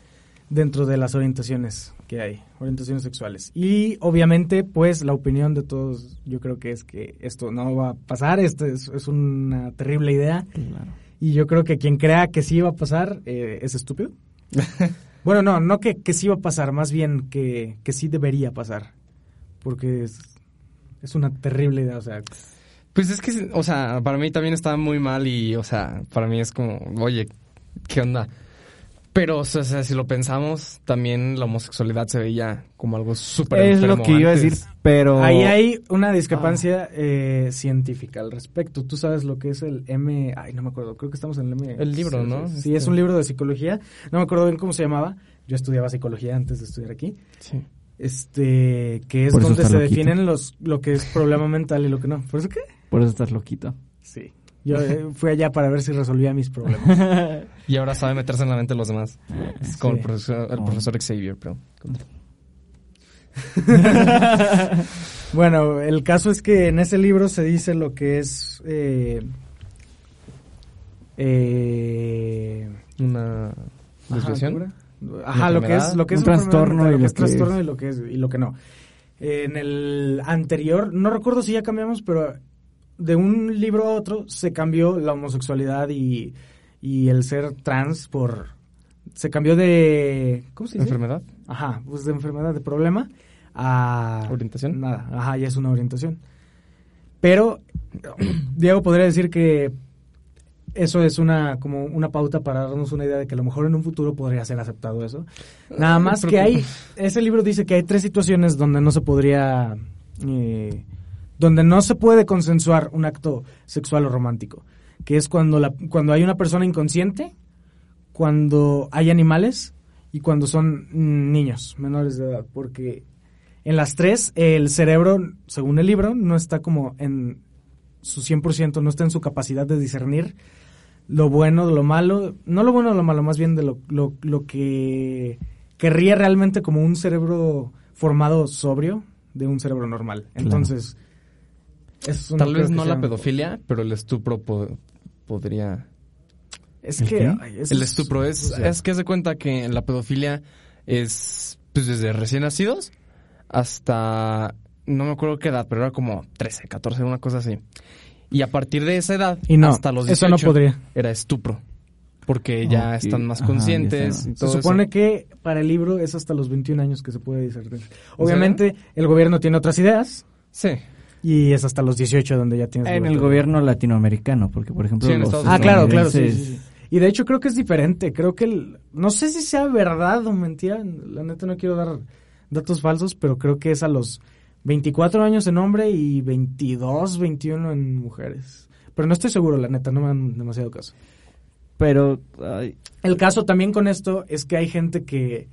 dentro de las orientaciones que hay, orientaciones sexuales. Y obviamente, pues la opinión de todos, yo creo que es que esto no va a pasar, esto es, es una terrible idea Claro. y yo creo que quien crea que sí va a pasar eh, es estúpido. bueno, no, no que, que sí va a pasar, más bien que, que sí debería pasar, porque es, es una terrible idea, o sea, Pues es que, o sea, para mí también está muy mal y, o sea, para mí es como, oye, ¿qué onda? Pero, o sea, si lo pensamos, también la homosexualidad se veía como algo súper Es lo que iba a decir, pero... Ahí hay una discrepancia eh, científica al respecto. Tú sabes lo que es el M... Ay, no me acuerdo. Creo que estamos en el M... El libro, sí, ¿no? Sí, Este. es un libro de psicología. No me acuerdo bien cómo se llamaba. Yo estudiaba psicología antes de estudiar aquí. Sí. Este, que es donde se loquito. definen los lo que es problema mental y lo que no. ¿Por eso qué? Por eso estás loquito. Sí. Yo eh, fui allá para ver si resolvía mis problemas. Y ahora sabe meterse en la mente de los demás. Es como Sí. el, profesor, el Oh. profesor Xavier, pero... bueno, el caso es que en ese libro se dice lo que es... Eh, eh, Una desviación. Ajá, lo que es lo que es Un trastorno lo que es y lo que es y lo que no. En el anterior, no recuerdo si ya cambiamos, pero de un libro a otro se cambió la homosexualidad y, y el ser trans por se cambió de ¿cómo se dice? ¿Enfermedad? Ajá, pues de enfermedad, de problema a ¿Orientación? Nada, ajá, ya es una orientación. Pero Diego podría decir que eso es una como una pauta para darnos una idea de que a lo mejor en un futuro podría ser aceptado eso. Nada más pero- que hay ese libro dice que hay tres situaciones donde no se podría eh, donde no se puede consensuar un acto sexual o romántico. que es cuando, la, cuando hay una persona inconsciente, cuando hay animales y cuando son mm, niños menores de edad, porque en las tres el cerebro, según el libro, no está como en su 100%, no está en su capacidad de discernir lo bueno de lo malo, no lo bueno de lo malo, más bien de lo, lo, lo que querría realmente como un cerebro formado sobrio de un cerebro normal. Entonces, eso no Tal vez no la pedofilia, pero el estupro po- podría... Es ¿El que ay, El es- estupro es, o sea, es que se cuenta que la pedofilia es pues desde recién nacidos hasta no me acuerdo qué edad, pero era como 13, 14, una cosa así. Y a partir de esa edad Y no, hasta los 18 eso no podría. era estupro. Porque ya Ok, están más conscientes y Se supone eso. que para el libro es hasta los 21 años que se puede discernir. Obviamente el gobierno tiene otras ideas Sí. y es hasta los 18 donde ya tienes En el gobierno latinoamericano, porque por ejemplo Sí, en los Estados Ah, claro, claro, sí, estadounidenses- sí, sí. Y de hecho creo que es diferente. Creo que el- no sé si sea verdad o mentira. La neta no quiero dar datos falsos, pero creo que es a los 24 años en hombre y 22, 21 en mujeres. Pero no estoy seguro, la neta, no me dan demasiado caso. Pero ay, El caso también con esto es que hay gente que,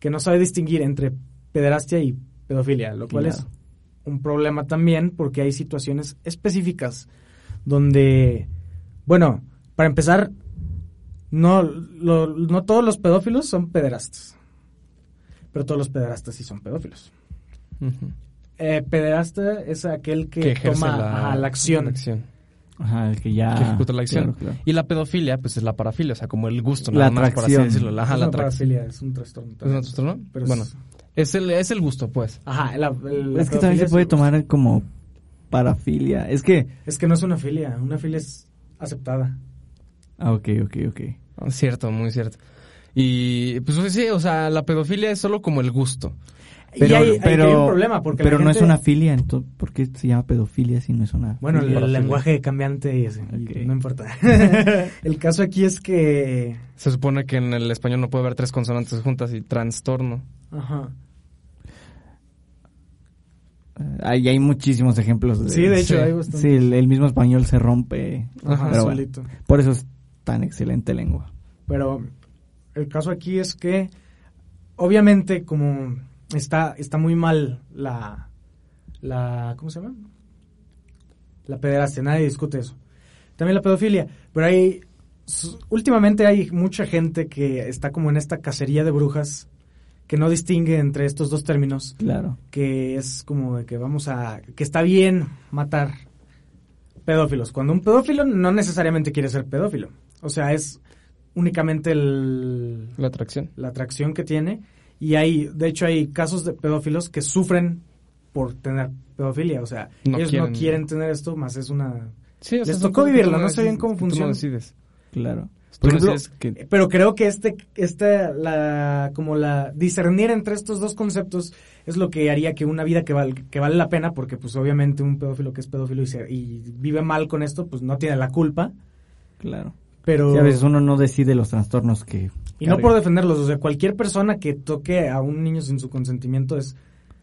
que no sabe distinguir entre pederastia y pedofilia, lo cual Claro. es un problema también porque hay situaciones específicas donde, bueno, para empezar, no, lo- no todos los pedófilos son pederastas, pero todos los pederastas sí son pedófilos. Ujú. Eh, pederasta es aquel que, Que toma la, ajá, la acción. la acción. ajá, el que ya Que ejecuta la acción. claro, claro. Y la pedofilia, pues es la parafilia, o sea, como el gusto, La nada más, por así atracción. decirlo. La, ajá, Es la atracción. parafilia, es un trastorno. ¿Es un trastorno? Pero bueno, es- es el, es el gusto, pues. Ajá, la- el- la Es que también se puede tomar como parafilia. Es que Es que no es una filia, una filia es aceptada. ah, ok, ok, ok. Cierto, muy cierto. Y pues sí, o sea, la pedofilia es solo como el gusto. Y hay, hay- hay un problema porque pero la no es una filia, entonces ¿por qué se llama pedofilia si no es una Bueno, el, filia? el lenguaje cambiante y ese, y Ok. no importa. el caso aquí es que... Se supone que en el español no puede haber tres consonantes juntas y trastorno. Ajá. Ahí hay muchísimos ejemplos. Sí, de hecho Sí. hay bastante. Sí, el, el mismo español se rompe. Ajá, pero bueno, solito. por eso es tan excelente lengua. Pero el caso aquí es que, obviamente, como está, está muy mal la, la, ¿cómo se llama? La pederastia, nadie discute eso. También la pedofilia, pero hay, últimamente hay mucha gente que está como en esta cacería de brujas que no distingue entre estos dos términos, Claro. que es como de que vamos a, que está bien matar pedófilos. Cuando un pedófilo no necesariamente quiere ser pedófilo. O sea, es únicamente el, La atracción. la atracción que tiene. Y hay, de hecho, hay casos de pedófilos que sufren por tener pedofilia. O sea, No ellos quieren. no quieren tener esto, más es una... Sí, Les son tocó cosas que vivirlo, no sé bien cómo que tú no funciona. decides. Claro. Por ejemplo, que- Pero creo que este, este, la, como la, discernir entre estos dos conceptos es lo que haría que una vida que, val- que vale la pena, porque pues obviamente un pedófilo que es pedófilo y, se- y vive mal con esto, pues no tiene la culpa, claro. pero... Sí, a veces uno no decide los trastornos que... Y no por defenderlos, o sea, cualquier persona que toque a un niño sin su consentimiento es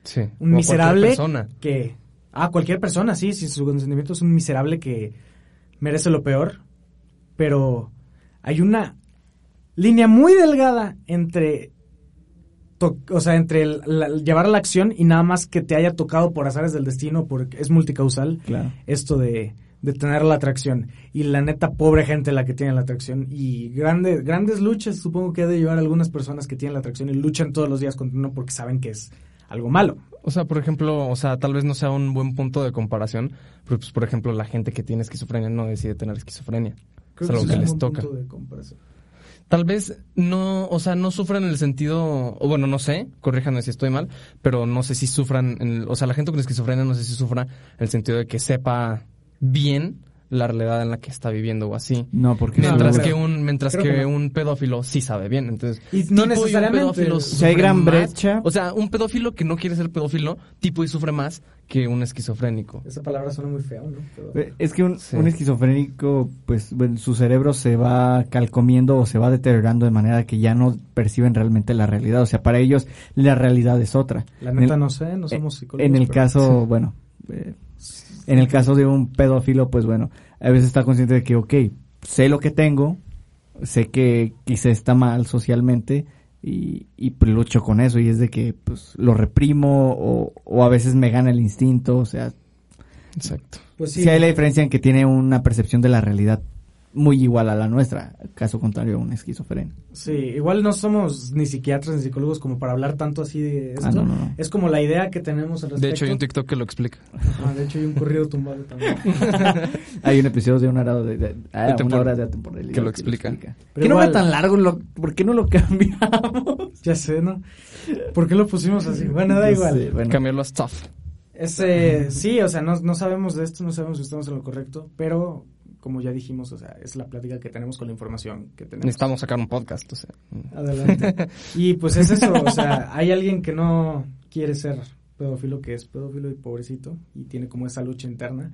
Sí. un O miserable persona. que... Ah, cualquier persona, sí, sin su consentimiento es un miserable que merece lo peor, pero hay una línea muy delgada entre... to- O sea, entre el- la- llevar a la acción y nada más que te haya tocado por azares del destino, porque es multicausal, Claro. esto de, de tener la atracción. Y la neta, pobre gente la que tiene la atracción. Y grandes, grandes luchas, supongo que ha de llevar algunas personas que tienen la atracción y luchan todos los días contra uno porque saben que es algo malo. O sea, por ejemplo, o sea, tal vez no sea un buen punto de comparación, pero pues, por ejemplo, la gente que tiene esquizofrenia no decide tener esquizofrenia. es algo que les toca. punto de comparación. Tal vez no, o sea, no sufran en el sentido, o bueno, no sé, corríjanme si estoy mal, pero no sé si sufran, en o sea, la gente con esquizofrenia no sé si sufra en el sentido de que sepa bien la realidad en la que está viviendo o así. No, porque... No, Mientras no que un, mientras que, que no. un pedófilo sí sabe bien, entonces. Y no un necesariamente. pedófilo O sea, hay gran más. brecha. O sea, un pedófilo que no quiere ser pedófilo, tipo y sufre más que un esquizofrénico. Esa palabra suena muy feo, ¿no? Pero- Eh, Es que un, Sí. un esquizofrénico, pues bueno, su cerebro se va calcomiendo o se va deteriorando de manera que ya no perciben realmente la realidad. O sea, para ellos la realidad es otra. la neta el- no sé, no somos psicólogos. En el pero- caso, bueno, eh, en el caso de un pedófilo, pues bueno, a veces está consciente de que, ok, sé lo que tengo, sé que quizá está mal socialmente y, y pues lucho con eso y es de que pues lo reprimo o, o a veces me gana el instinto, o sea, Exacto. Pues sí. hay la diferencia en que tiene una percepción de la realidad muy igual a la nuestra, caso contrario a un esquizofrénico. Sí, igual no somos ni psiquiatras ni psicólogos como para hablar tanto así de esto. Ah, no, no, no. Es como la idea que tenemos al respecto. De hecho, hay un TikTok que lo explica. De hecho, hay un corrido tumbado también. Hay un episodio de una hora de, de- ah, De una hora de atemporalidad que lo explica. Pero ¿Qué no igual- va tan largo? Lo- ¿Por qué no lo cambiamos? Ya sé, ¿no? ¿Por qué lo pusimos así? Bueno, da igual. sé, bueno. Cambiarlo a stuff. Ese, sí, o sea, no, no sabemos de esto, no sabemos si estamos en lo correcto, pero como ya dijimos, o sea, es la plática que tenemos con la información que tenemos. Necesitamos sacar un podcast, o sea. Adelante. Y pues es eso, o sea, hay alguien que no quiere ser pedófilo, que es pedófilo y pobrecito, y tiene como esa lucha interna,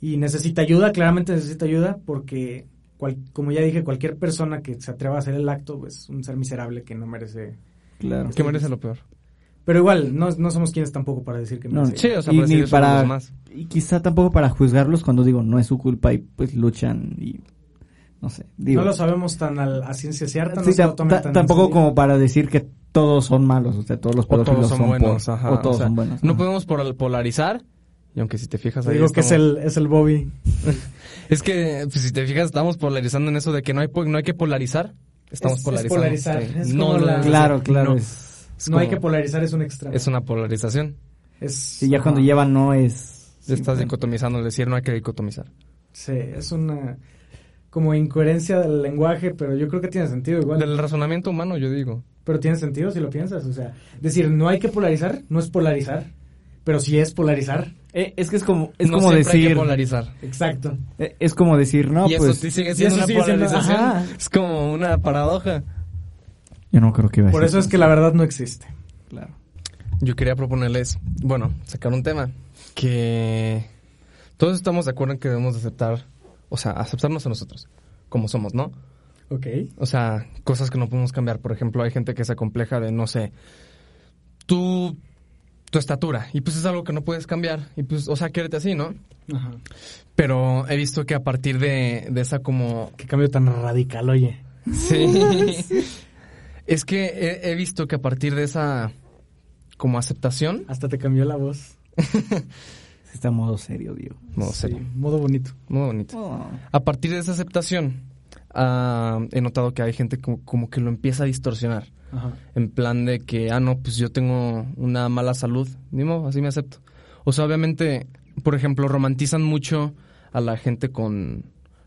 y necesita ayuda, claramente necesita ayuda, porque, cual- como ya dije, cualquier persona que se atreva a hacer el acto, pues un ser miserable que no merece... Claro. Que merece lo peor. Pero igual, no, no somos quienes tampoco para decir que No, merece. Sí, o sea, y decir ni para y quizá tampoco para juzgarlos cuando digo no es su culpa y pues luchan y no sé digo no lo sabemos tan al- a ciencia cierta, Sí, no tan tampoco como para decir que todos son malos o sea todos los O pedófilos todos son, son buenos, por- ajá. o todos o sea, son buenos No ajá. podemos pol- polarizar. Y aunque si te fijas ahí digo que es el, es el Bobby. Es que, pues, si te fijas, estamos polarizando en eso de que no hay, no hay que polarizar. Estamos Es- es polarizando. polarizar, Sí. es no, no, la- no, claro claro no. es, Es no hay que polarizar, es un extremo. Es una polarización. Es, sí, ya cuando ajá. llevan no es Te estás sí, dicotomizando, es decir, no hay que dicotomizar. Sí, es una como incoherencia del lenguaje, pero yo creo que tiene sentido igual. Del razonamiento humano, yo digo. Pero tiene sentido si lo piensas, o sea, decir no hay que polarizar, no es polarizar, pero sí es polarizar. Eh, es que es como es no como hay decir que polarizar. Exacto. eh, es como decir no y pues sí sigue y siendo eso una sigue polarización. Es como una paradoja. Yo no creo que iba a Por eso es que la verdad no existe. claro Yo quería proponerles, bueno, sacar un tema que todos estamos de acuerdo en que debemos de aceptar, o sea, aceptarnos a nosotros, como somos, ¿no? Ok. O sea, cosas que no podemos cambiar. Por ejemplo, hay gente que se compleja de, no sé, tu, tu estatura. Y pues es algo que no puedes cambiar. Y pues, o sea, quédate así, ¿no? Ajá. Pero he visto que a partir de, de esa como... Qué cambio tan radical, oye. Sí. es que he, he visto que a partir de esa como aceptación... Hasta te cambió la voz. está en modo serio digo No Sí, sé, modo bonito. muy bonito. A partir de esa aceptación, ah, he notado que hay gente como, como que lo empieza a distorsionar. Ajá. En plan de que, ah, no, pues yo tengo una mala salud. Ni modo, así me acepto. O sea, obviamente, por ejemplo, romantizan mucho a la gente con,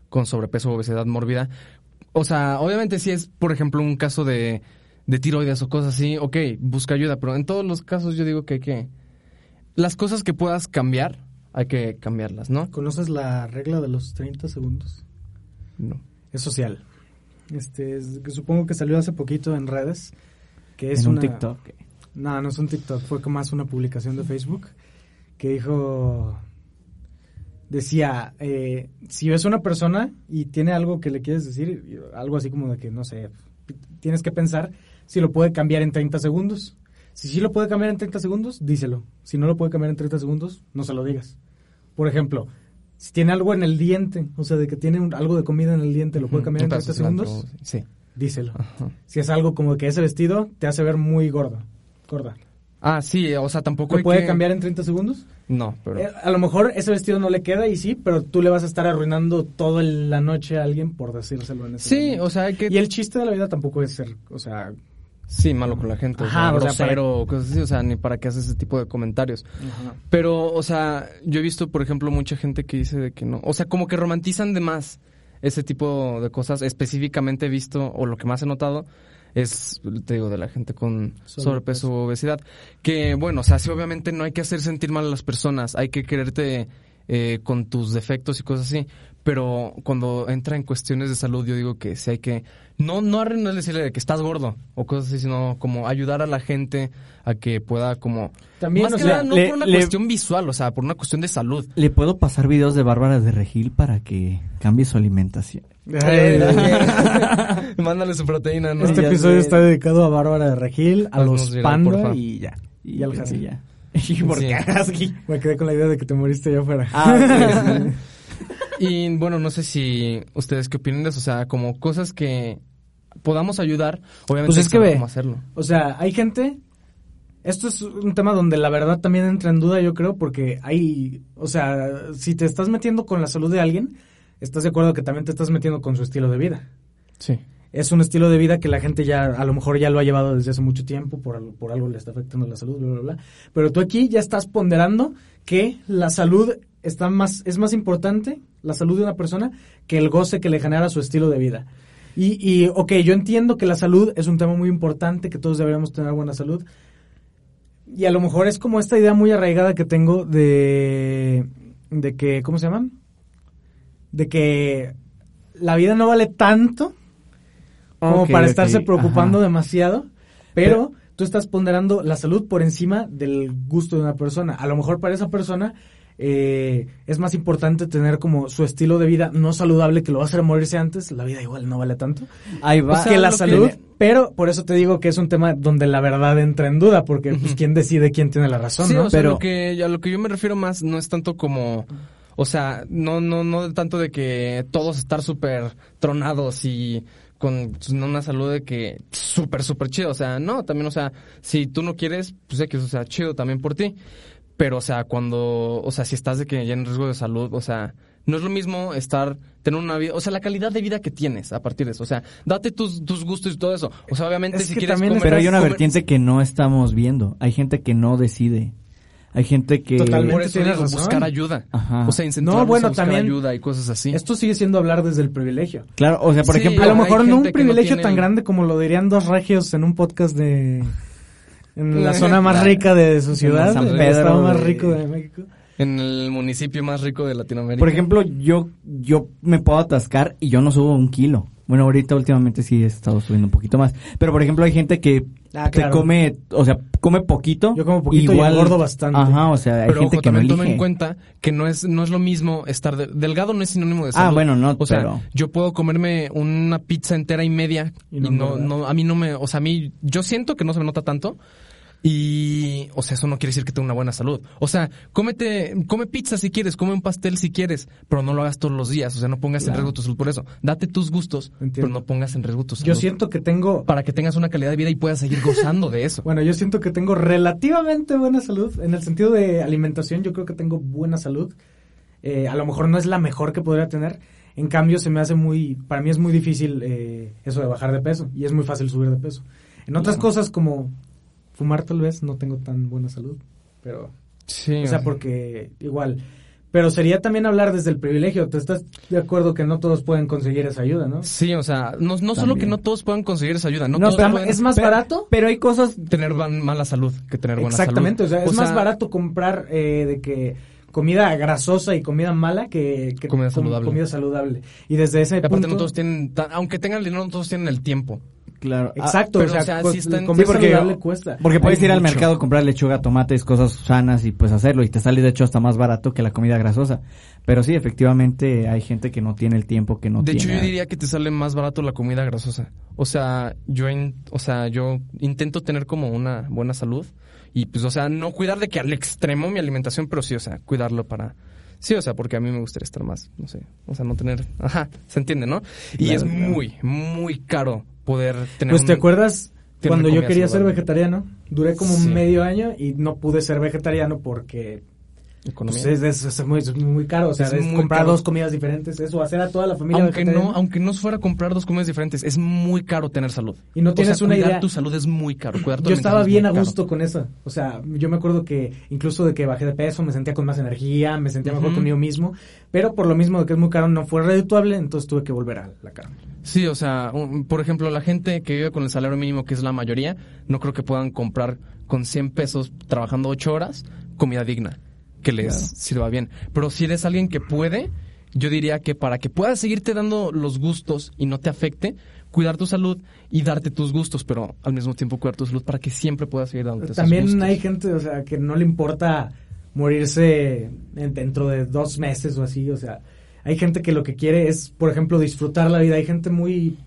con sobrepeso o obesidad mórbida. O sea, obviamente si es, por ejemplo, un caso de, de tiroides o cosas así, ok, busca ayuda. Pero en todos los casos yo digo que hay que... Las cosas que puedas cambiar, hay que cambiarlas, ¿no? ¿Conoces la regla de los 30 segundos? No. Es social. Este, es- que supongo que salió hace poquito en redes. Que es en un. TikTok No, no es un TikTok, fue como más una publicación de Facebook que dijo, decía, eh, si ves una persona y tiene algo que le quieres decir, algo así como de que, no sé, tienes que pensar si lo puede cambiar en 30 segundos. Si sí lo puede cambiar en 30 segundos, díselo. Si no lo puede cambiar en 30 segundos, no se lo digas. Por ejemplo, si tiene algo en el diente, o sea, de que tiene un- algo de comida en el diente, lo puede cambiar en Un 30 pedazo de cilantro, segundos, Sí. díselo. Ajá. Si es algo como que ese vestido te hace ver muy gorda, gorda. Ah, sí, o sea, tampoco ¿Lo puede que- cambiar en 30 segundos? No, pero... Eh, a lo mejor ese vestido no le queda y sí, pero tú le vas a estar arruinando toda la noche a alguien por decírselo en ese Sí, momento. o sea, hay que... Y el chiste de la vida tampoco es ser, o sea... Sí, malo con la gente, Ajá, o sea, grosero, o cosas así, o sea, ni para qué haces ese tipo de comentarios. Pero, o sea, yo he visto, por ejemplo, mucha gente que dice de que no, o sea, como que romantizan de más ese tipo de cosas. Específicamente he visto, o lo que más he notado, es, te digo, de la gente con Sobrepeso. o obesidad. Que, bueno, o sea, sí, obviamente no hay que hacer sentir mal a las personas, hay que quererte eh, con tus defectos y cosas así. Pero cuando entra en cuestiones de salud, yo digo que sí hay que, no, no arruinar decirle de que estás gordo o cosas así, sino como ayudar a la gente a que pueda como... También, Más o que sea, nada, no le- por una le- cuestión visual, o sea, por una cuestión de salud. le puedo pasar videos de Bárbara de Regil para que cambie su alimentación Mándale su proteína, ¿no? Este episodio sé. está dedicado a Bárbara de Regil, a los panda porfa. y ya. y, Y al husky. y ya ¿Y por qué husky? Me quedé con la idea de que te moriste allá afuera. Ah, sí. Y bueno, no sé si ustedes qué opinan de eso, o sea, como cosas que podamos ayudar, obviamente Pues es que ve. cómo hacerlo. O sea, hay gente. Esto es un tema donde la verdad también entra en duda, yo creo, porque hay. O sea, si te estás metiendo con la salud de alguien, estás de acuerdo que también te estás metiendo con su estilo de vida. Sí. Es un estilo de vida que la gente ya, a lo mejor ya lo ha llevado desde hace mucho tiempo, por algo, por algo le está afectando la salud, bla, bla, bla. Pero tú aquí ya estás ponderando que la salud está más, es más importante, la salud de una persona, que el goce que le genera su estilo de vida. Y, y, ok, yo entiendo que la salud es un tema muy importante, que todos deberíamos tener buena salud. Y a lo mejor es como esta idea muy arraigada que tengo de, de que, ¿cómo se llaman? De que la vida no vale tanto como para estarse preocupando ajá. demasiado, pero, tú estás ponderando la salud por encima del gusto de una persona. A lo mejor para esa persona eh, es más importante tener como su estilo de vida no saludable que lo va a hacer morirse antes. La vida igual no vale tanto. Ahí va. que la salud, pero por eso te digo que es un tema donde la verdad entra en duda, porque pues quién decide quién tiene la razón, Sí, ¿no? o sea, Pero- lo que, a lo que yo me refiero más no es tanto como... O sea, no, no, no tanto de que todos estar súper tronados y con una salud de que súper, súper chido. O sea, no, también, o sea, si tú no quieres, pues sé que eso sea chido también por ti. Pero, o sea, cuando, o sea, si estás de que ya en riesgo de salud, o sea, no es lo mismo estar, tener una vida, o sea, la calidad de vida que tienes a partir de eso. O sea, date tus, tus gustos y todo eso. O sea, obviamente Es si que quieres también comer- Pero hay una comer- vertiente que no estamos viendo. Hay gente que no decide. Hay gente que... Totalmente. Por eso tienes digo, razón. buscar ayuda. Ajá. O sea, No, bueno, a buscar también- ayuda y cosas así. Esto sigue siendo hablar desde el privilegio. Claro, o sea, por Sí, ejemplo... A lo mejor no un que no privilegio tiene tan grande como lo dirían dos regios en un podcast de... En la zona más rica de su ciudad, San en el Pedro estado más rico de México. En el municipio más rico de Latinoamérica. Por ejemplo, yo, yo me puedo atascar y yo no subo un kilo. Bueno, ahorita últimamente sí he estado subiendo un poquito más. Pero por ejemplo hay gente que Ah, te claro. come, o sea, come poquito. Yo como poquito y engordo bastante. Ajá, o sea, hay pero gente ojo, que no también toma elige. en cuenta que no es, no es lo mismo estar de- delgado no es sinónimo de salud. Ah, bueno, no, O sea, pero- yo puedo comerme una pizza entera y media Y y no no, engordar. no, a mí no me, o sea, a mí, yo siento que no se me nota tanto. Y, o sea, eso no quiere decir que tenga una buena salud. O sea, cómete, come pizza si quieres, come un pastel si quieres, pero no lo hagas todos los días. O sea, no pongas en riesgo tu salud por eso. Date tus gustos, Entiendo. pero no pongas en riesgo tu salud. Yo siento que tengo... Para que tengas una calidad de vida y puedas seguir gozando de eso. Bueno, yo siento que tengo relativamente buena salud. En el sentido de alimentación, yo creo que tengo buena salud. Eh, a lo mejor no es la mejor que podría tener. En cambio, se me hace muy... Para mí es muy difícil eh, eso de bajar de peso. Y es muy fácil subir de peso. En otras cosas como fumar tal vez no tengo tan buena salud. Pero... Sí, O sea, porque igual... Pero sería también hablar desde el privilegio. ¿Te estás de acuerdo que no todos pueden conseguir esa ayuda, no? Sí, o sea, no, no solo que no todos puedan conseguir esa ayuda, no, No, todos pero pueden es más pero- barato. Pero hay cosas... tener mala salud que tener buena Exactamente, salud. o sea, es más barato comprar eh, de que comida grasosa y comida mala que, que Comida com- saludable. comida saludable. Y desde ese Y aparte punto... no todos tienen, aunque tengan el dinero, no todos tienen el tiempo. Claro. ah, Exacto, pero, o sea, o sea, pues, sí están- comida sí, porque- saludable cuesta. Porque puedes Hay ir al mercado a comprar lechuga, tomates, cosas sanas y pues hacerlo y te sale de hecho hasta más barato que la comida grasosa. Pero sí, efectivamente hay gente que no tiene el tiempo que no de hecho, tiene. yo diría que te sale más barato la comida grasosa. O sea, yo, in- o sea, yo intento tener como una buena salud y pues, o sea, no cuidar de que al extremo mi alimentación, pero sí, o sea, cuidarlo para... Sí, o sea, porque a mí me gustaría estar más, no sé, o sea, no tener... Ajá, se entiende, ¿no? y Claro, es claro. muy, muy caro poder tener Pues te acuerdas cuando yo quería ser vegetariano, duré como Sí. medio año y no pude ser vegetariano porque economía. pues, es, es- es muy, es muy caro, o sea, Es comprar caro. dos comidas diferentes, eso, hacer a toda la familia aunque vegetariana. no, aunque no fuera comprar dos comidas diferentes, es muy caro tener salud. Y no O tienes sea, una cuidar idea. tu salud es muy caro. Cuidar tu Yo estaba bien a caro. gusto con eso. O sea, yo me acuerdo que incluso de que bajé de peso, me sentía con más energía, me sentía mejor conmigo mismo. Pero por lo mismo de que es muy caro, no fue redituable, entonces tuve que volver a la carne. Sí, o sea, un- por ejemplo, la gente que vive con el salario mínimo, que es la mayoría, no creo que puedan comprar con 100 pesos trabajando 8 horas comida digna, que les Claro. sirva bien. Pero si eres alguien que puede, yo diría que para que puedas seguirte dando los gustos y no te afecte, cuidar tu salud y darte tus gustos, pero al mismo tiempo cuidar tu salud para que siempre puedas seguir dándote esos También gustos. hay gente, o sea, que no le importa morirse en- dentro de dos meses o así. O sea, hay gente que lo que quiere es, por ejemplo, disfrutar la vida. Hay gente muy,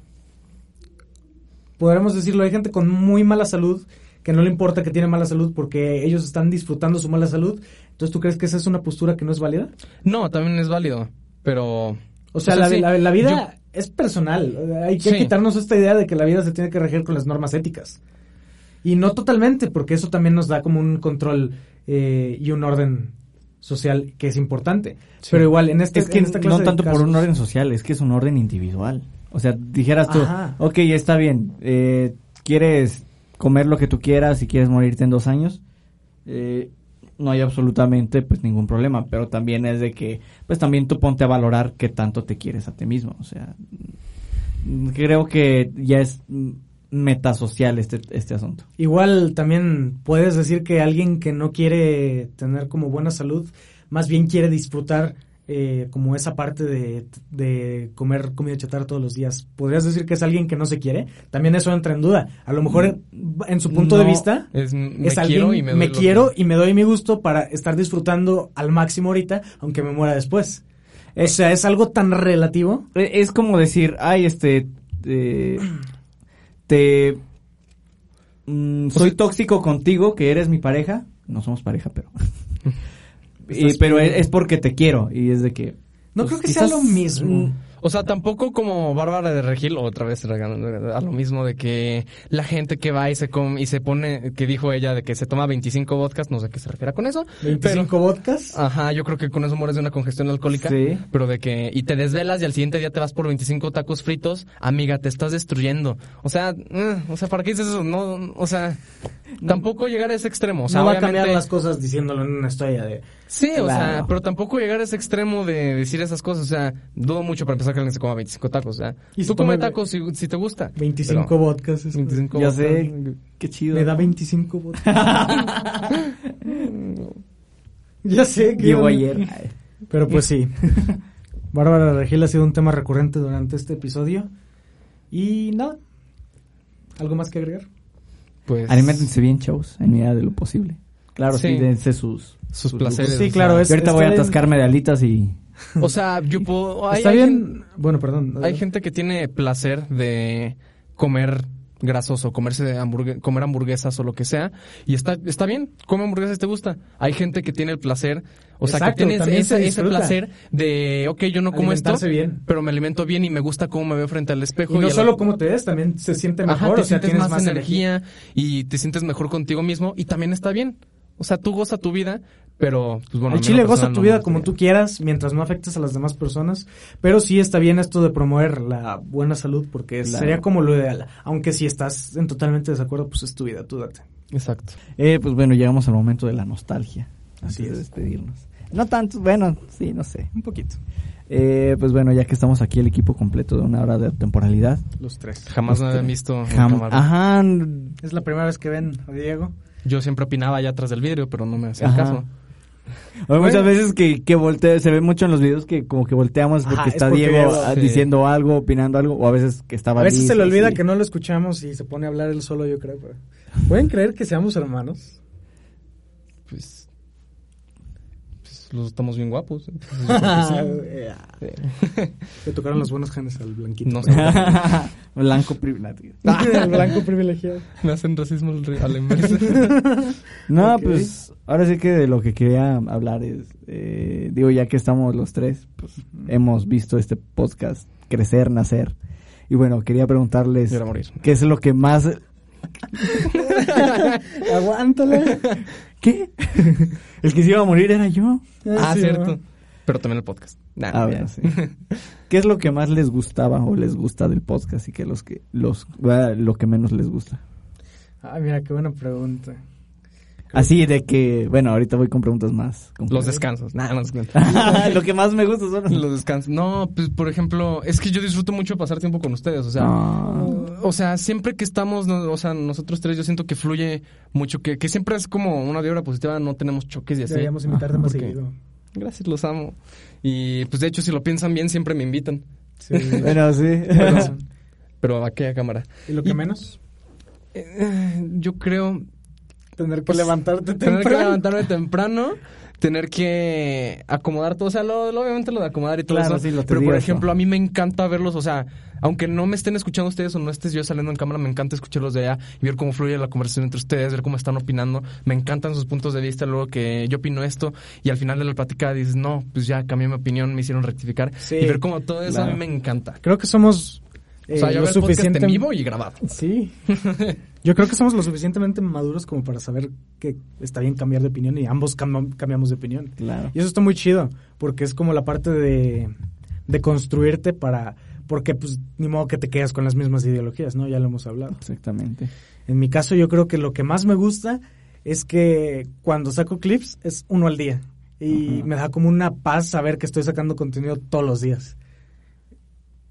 podremos decirlo, hay gente con muy mala salud que no le importa que tiene mala salud porque ellos están disfrutando su mala salud. Entonces, ¿tú crees que esa es una postura que no es válida? No, también es válido. Pero... O sea, O sea, la, sí, la- la vida es personal. Hay que Sí. quitarnos esta idea de que la vida se tiene que regir con las normas éticas. Y no totalmente, porque eso también nos da como un control eh, y un orden social que es importante. Pero igual, en, este, Es que en esta clase no de tanto por un orden social, es que es un orden individual. O sea, dijeras tú, Ajá. ok, está bien, eh, quieres comer lo que tú quieras y quieres morirte en dos años, eh, no hay absolutamente pues ningún problema, pero también es de que, pues también tú ponte a valorar qué tanto te quieres a ti mismo. O sea, creo que ya es metasocial este, este asunto. Igual también puedes decir que alguien que no quiere tener como buena salud, más bien quiere disfrutar eh, como esa parte de, de comer comida chatarra todos los días. ¿Podrías decir que es alguien que no se quiere? También eso entra en duda. A lo mejor en su punto de vista Es, me es quiero alguien y me, doy quiero que- y me doy mi gusto para estar disfrutando al máximo ahorita, aunque me muera después. O sea, es algo tan relativo. Eh, Es como decir, ay, este, eh, te, mm, soy tóxico contigo, que eres mi pareja. No somos pareja, pero. y, pero es, porque te quiero y es de que. No pues, creo que sea lo mismo. O sea, tampoco como Bárbara de Regil, otra vez a lo mismo de que la gente que va y se come, y se pone, que dijo ella de que se toma 25 vodkas, no sé a qué se refiere con eso. 25 vodkas. Pero, ajá, yo creo que con eso mueres de una congestión alcohólica. Sí. Pero de que, y te desvelas y al siguiente día te vas por 25 tacos fritos, amiga, te estás destruyendo. O sea, eh, o sea, ¿para qué dices eso? No, o sea, tampoco llegar a ese extremo. O sea, no va a cambiar las cosas diciéndolo en una historia de... Sí, o sea, pero tampoco llegar a ese extremo de decir esas cosas. O sea, dudo mucho para empezar que alguien se coma 25 tacos. O sea, Y tú come tacos si, si te gusta. 25 Pero- vodkas. es- 25 Ya vodka. sé, qué chido. Me da ¿no? 25 vodkas. ya sé que... Llegó ayer. Ay. Pero pues sí. Bárbara Regil ha sido un tema recurrente durante este episodio. Y nada. ¿Algo más que agregar? Pues, Aliméntense bien, chavos, en medida de lo posible. Claro, sí, Sí. dense sus, placeres. Sí, claro, es- Yo ahorita voy a atascarme de alitas y... O sea, yo puedo. hay- Está hay bien. Bueno, perdón. Hay gente que tiene placer de comer grasoso, comerse hamburgue- comer hamburguesas o lo que sea, y está está bien, come hamburguesas te gusta. Hay gente que tiene el placer, o sea, que tiene ese, se ese placer de, ok, yo no como esto, bien. pero me alimento bien y me gusta cómo me veo frente al espejo. Y no solo cómo te ves, también se siente mejor. Ajá, te o sea, sientes tienes más, energía, y te sientes mejor contigo mismo y también está bien. O sea, tú goza tu vida, pero pues bueno. en chile lo goza tu no vida como tú quieras, mientras no afectes a las demás personas. Pero sí está bien esto de promover la buena salud, porque Claro. sería como lo ideal. Aunque si estás en totalmente desacuerdo, pues es tu vida, tú date. Exacto. Eh, pues bueno, llegamos al momento de la nostalgia. Así antes de es. despedirnos. No tanto, bueno, sí, no sé. Un poquito. Eh, pues bueno, ya que estamos aquí el equipo completo de una hora de temporalidad. Los tres. Jamás me Este, habían visto. jam-. Ajá, Es la primera vez que ven a Diego. Yo siempre opinaba allá atrás del vidrio, pero no me hacían Ajá. caso. Hay muchas Bueno. veces que, que voltea, se ve mucho en los videos que como que volteamos porque Ajá, es está porque Diego sí. diciendo algo, opinando algo, o a veces que estaba A veces se le olvida así. que no lo escuchamos y se pone a hablar él solo, yo creo. pero- ¿Pueden creer que seamos hermanos? Pues. Pues los estamos bien guapos. Sí. Le tocaron los buenos genes al blanquito. No sé. Blanco privilegio. el blanco privilegiado. Me hacen racismo al re- a la inversa. No, pues ahora sí que de lo que quería hablar es, eh, digo, ya que estamos los tres, pues hemos visto este podcast crecer, nacer. Y bueno, quería preguntarles qué es lo que más... Aguántale. ¿Qué? El que se iba a morir era yo. Ah, sí, cierto. ¿no? Pero también el podcast. Nah, Ah, ya. bueno, sí. ¿Qué es lo que más les gustaba o les gusta del podcast y que los que los ah, lo que menos les gusta? Ah, mira, qué buena pregunta. Así de que, bueno, ahorita voy con preguntas más. Los descansos. Nah, no, descansos. lo que más me gusta son Los descansos. No, pues por ejemplo, es que yo disfruto mucho pasar tiempo con ustedes. O sea, Ah. o sea, siempre que estamos, o sea, nosotros tres, yo siento que fluye mucho, que, que siempre es como una vibra positiva, no tenemos choques y así. Deberíamos invitarte más porque- seguido. Gracias, los amo. Y pues de hecho, si lo piensan bien, siempre me invitan. Sí. Bueno, sí. Pero, pero a qué cámara. ¿Y lo que Y- menos? Eh, yo creo Tener que Pues, levantarte tener temprano. que levantarme temprano tener que acomodar todo, o sea, lo, lo- obviamente lo de acomodar y todo Claro, eso. sí, lo pero por ejemplo, a mí me encanta verlos, o sea, aunque no me estén escuchando ustedes o no estés yo saliendo en cámara, me encanta escucharlos de allá y ver cómo fluye la conversación entre ustedes, ver cómo están opinando. Me encantan sus puntos de vista, luego que yo opino esto y al final de la plática dices, no, pues ya cambié mi opinión, me hicieron rectificar. Sí, y ver cómo todo eso a mí me encanta. Creo que somos o sea, yo lo suficiente en vivo y grabado. Sí. Yo creo que somos lo suficientemente maduros como para saber que está bien cambiar de opinión y ambos cam- cambiamos de opinión. Claro. Y eso está muy chido, porque es como la parte de, de construirte para... Porque pues ni modo que te quedas con las mismas ideologías, ¿no? Ya lo hemos hablado. Exactamente. En mi caso yo creo que lo que más me gusta es que cuando saco clips es uno al día. Y Ajá. me da como una paz saber que estoy sacando contenido todos los días.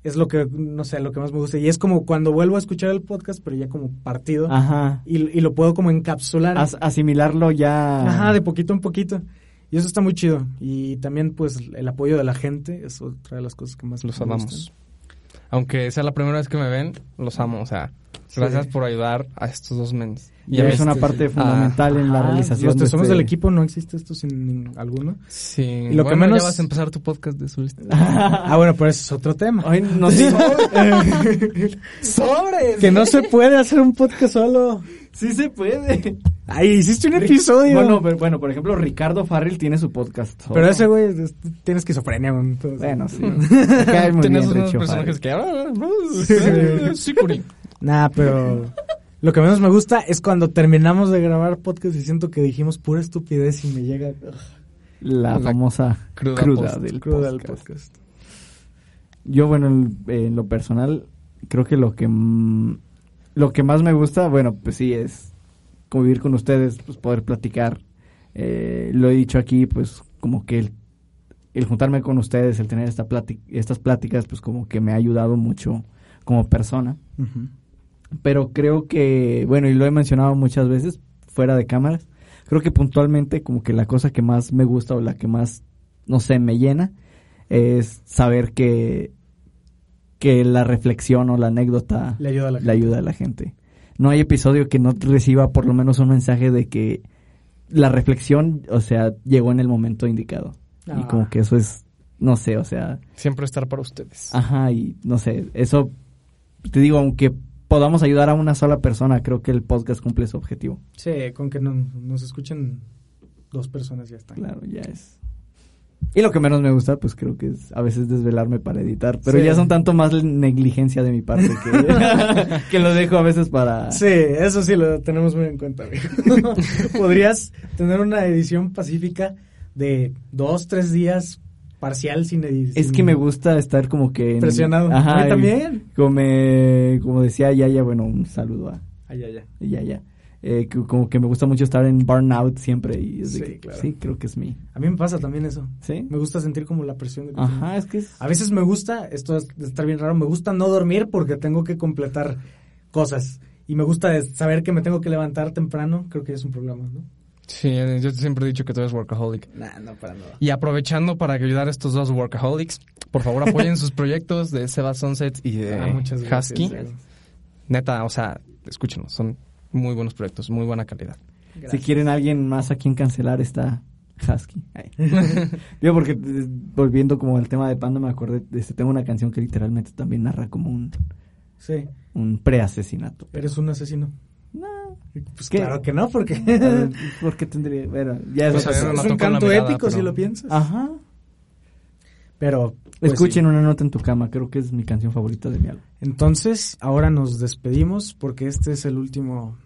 Es lo que, no sé, lo que más me gusta. Y es como cuando vuelvo a escuchar el podcast, pero ya como partido. Ajá. Y, y lo puedo como encapsular. As- asimilarlo ya. Ajá, de poquito en poquito. Y eso está muy chido. Y también, pues, el apoyo de la gente es otra de las cosas que más Los me amamos. gustan. Aunque sea la primera vez que me ven, los amo. O sea, gracias Sí. por ayudar a estos dos mens. Y a es una este, parte sí. fundamental en la Ah, realización. Los de tesoros este- del equipo no existe esto sin alguno. Sí. Y lo que Bueno, menos- ya vas a empezar tu podcast de solista. Ah, bueno, pero ese es otro tema. Ay, no sé. ¡Sobres! que no se puede hacer un podcast solo. sí se puede. Ay, hiciste un episodio. Bueno, pero- bueno, por ejemplo, Ricardo Farrell tiene su podcast. solo. pero ese güey es- tiene esquizofrenia. entonces- Bueno, sí. Tienes unos personajes que... ah, Sí, Curi. Nah, pero lo que menos me gusta es cuando terminamos de grabar podcast y siento que dijimos pura estupidez y me llega ugh, La La famosa cruda cruda, post- del cruda del podcast. Yo, bueno, en, lo personal, creo que lo que lo que más me gusta, bueno, pues sí, es convivir con ustedes, pues poder platicar. Eh, lo he dicho aquí, pues como que el, el juntarme con ustedes, el tener esta plati- estas pláticas, pues como que me ha ayudado mucho como persona. Pero creo que, bueno, y lo he mencionado muchas veces fuera de cámaras, creo que puntualmente como que la cosa que más me gusta o la que más, no sé, me llena es saber que, que la reflexión o la anécdota Le ayuda a la le ayuda a la gente. No hay episodio que no reciba por lo menos un mensaje de que la reflexión, o sea, llegó en el momento indicado. Y Ah. como que eso es, no sé, o sea, Siempre estar para ustedes. Ajá, y no sé, eso, te digo, aunque podamos ayudar a una sola persona, creo que el podcast cumple su objetivo. Sí, con que no- nos escuchen dos personas ya está. Claro, ya es. Y lo que menos me gusta, pues creo que es a veces desvelarme para editar, pero Sí. ya son tanto más negligencia de mi parte que, que lo dejo a veces para... Sí, eso sí lo tenemos muy en cuenta, amigo. Podrías tener una edición pacífica de dos, tres días parcial sin edición. Es que me gusta estar como que... en- Presionado. Ajá, A mí también. Como, me- como decía Yaya, bueno, un saludo a ay, ay. Yaya. Eh, que- como que me gusta mucho estar en burnout siempre y es Sí, que- claro. sí, creo que es mi... A mí me pasa también eso. ¿Sí? Me gusta sentir como la presión de que- Ajá, es que es... A veces me gusta, esto es de estar bien raro, me gusta no dormir porque tengo que completar cosas. Y me gusta saber que me tengo que levantar temprano, creo que es un problema, ¿no? Sí, yo siempre he dicho que tú eres workaholic. Nah, no para nada. Y aprovechando para ayudar a estos dos workaholics, por favor apoyen sus proyectos de Seba Sunset y de Ah, muchas gracias. Husky. Neta, o sea, escúchenos, son muy buenos proyectos, muy buena calidad. Si quieren alguien más a quien cancelar está Husky. Digo, porque eh, volviendo como al tema de Panda me acordé, de este, tengo una canción que literalmente también narra como un, Sí, un preasesinato. eres un asesino. Pues ¿Qué? claro que no, porque a ver, ¿por qué tendría? Bueno, ya Pues es un canto mirada, épico si lo piensas. Ajá. Pero pues, Escuchen sí. una nota en tu cama, creo que es mi canción favorita de mi álbum. Entonces, ahora nos despedimos porque este es el último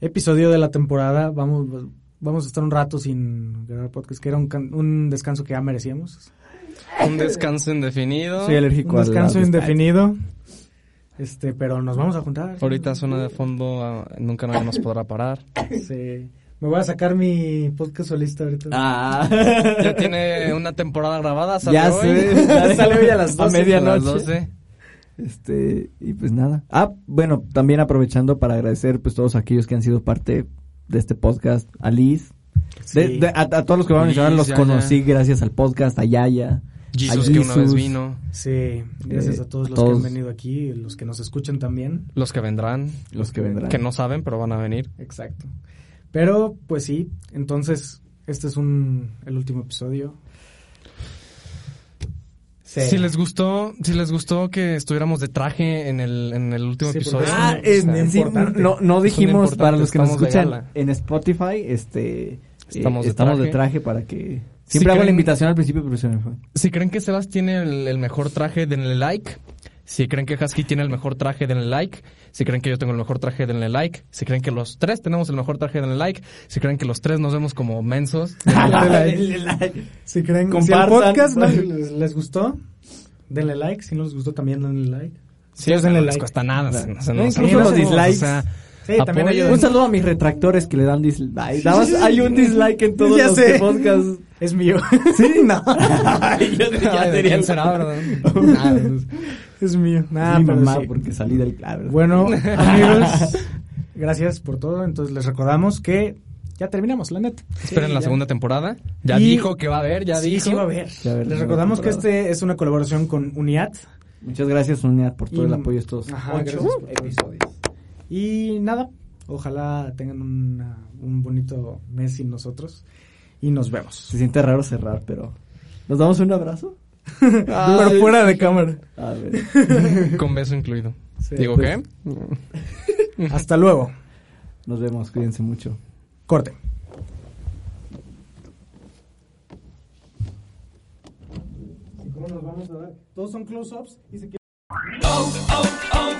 episodio de la temporada. Vamos vamos a estar un rato sin grabar podcast, que era un, can- un descanso que ya merecíamos. Un descanso indefinido. Soy alérgico Un descanso indefinido. Este, pero nos vamos a juntar. Ahorita suena de fondo, nunca nadie nos podrá parar. Sí. Me voy a sacar mi podcast solista ahorita. Ah. Ya tiene una temporada grabada, sale Ya hoy. sé. ya Sale hoy a las 12. A medianoche. las 12. Este, y pues nada. Ah, bueno, también aprovechando para agradecer pues todos aquellos que han sido parte de este podcast, a Liz, de- Sí. de- a, a todos los que van a mencionar los conocí gracias al podcast, a Yaya, Jesus a que una vez vino. Sí, gracias Eh, a todos los todos. que han venido aquí, los que nos escuchan también. Los que vendrán, los que vendrán. que no saben, pero van a venir. Exacto. Pero, pues sí, entonces, Este es un el último episodio. Sí. Si les gustó, si les gustó que estuviéramos de traje en el, en el último Sí, episodio. Ah, es sí, no, no dijimos para los que nos escuchan en Spotify, este, Estamos eh, de estamos de traje para que Si siempre hago la creen- invitación al principio, pero se me fue. Si creen que Sebas tiene el, el mejor traje, denle like. Si creen que Husky tiene el mejor traje, denle like. Si creen que yo tengo el mejor traje, denle like. Si creen que los tres tenemos el mejor traje, denle like. Si creen que los tres nos vemos como mensos, Denle like. Si creen si el Compartan. podcast no les, les gustó, denle like. Si no les gustó, también denle like. Sí, Ustedes no denle les like. cuesta nada. No. No, incluso los dislikes. o sea, Sí, también. Un saludo a mis retractores que le dan dislike. Nada más hay un dislike en todos Ya los sé. podcasts. Es mío. Sí, no. Yo ya ¿de sería quién el- será, verdad? Nada, es mío. Mi mamá, sí. porque salí del claro. Bueno, amigos, gracias por todo. Entonces les recordamos que ya terminamos, la neta. Esperen la ya. segunda temporada. Ya Y- dijo que va a haber, ya sí, dijo. sí va a haber. Ya haber Les recordamos que este es una colaboración con UNIAT. Muchas gracias, Unidad, por todo Y- el apoyo estos Ajá, ocho gracias por todo. episodios. Y nada, ojalá tengan una- un bonito mes sin nosotros. Y nos vemos. Se siente raro cerrar, pero... ¿Nos damos un abrazo? Pero fuera de cámara. A ver. Con beso incluido. Sí, Digo, pues- ¿qué? Hasta luego. Nos vemos, cuídense mucho. Corte. ¿Cómo nos vamos a dar? Todos son close-ups y se Oh, oh, oh, O'Reilly.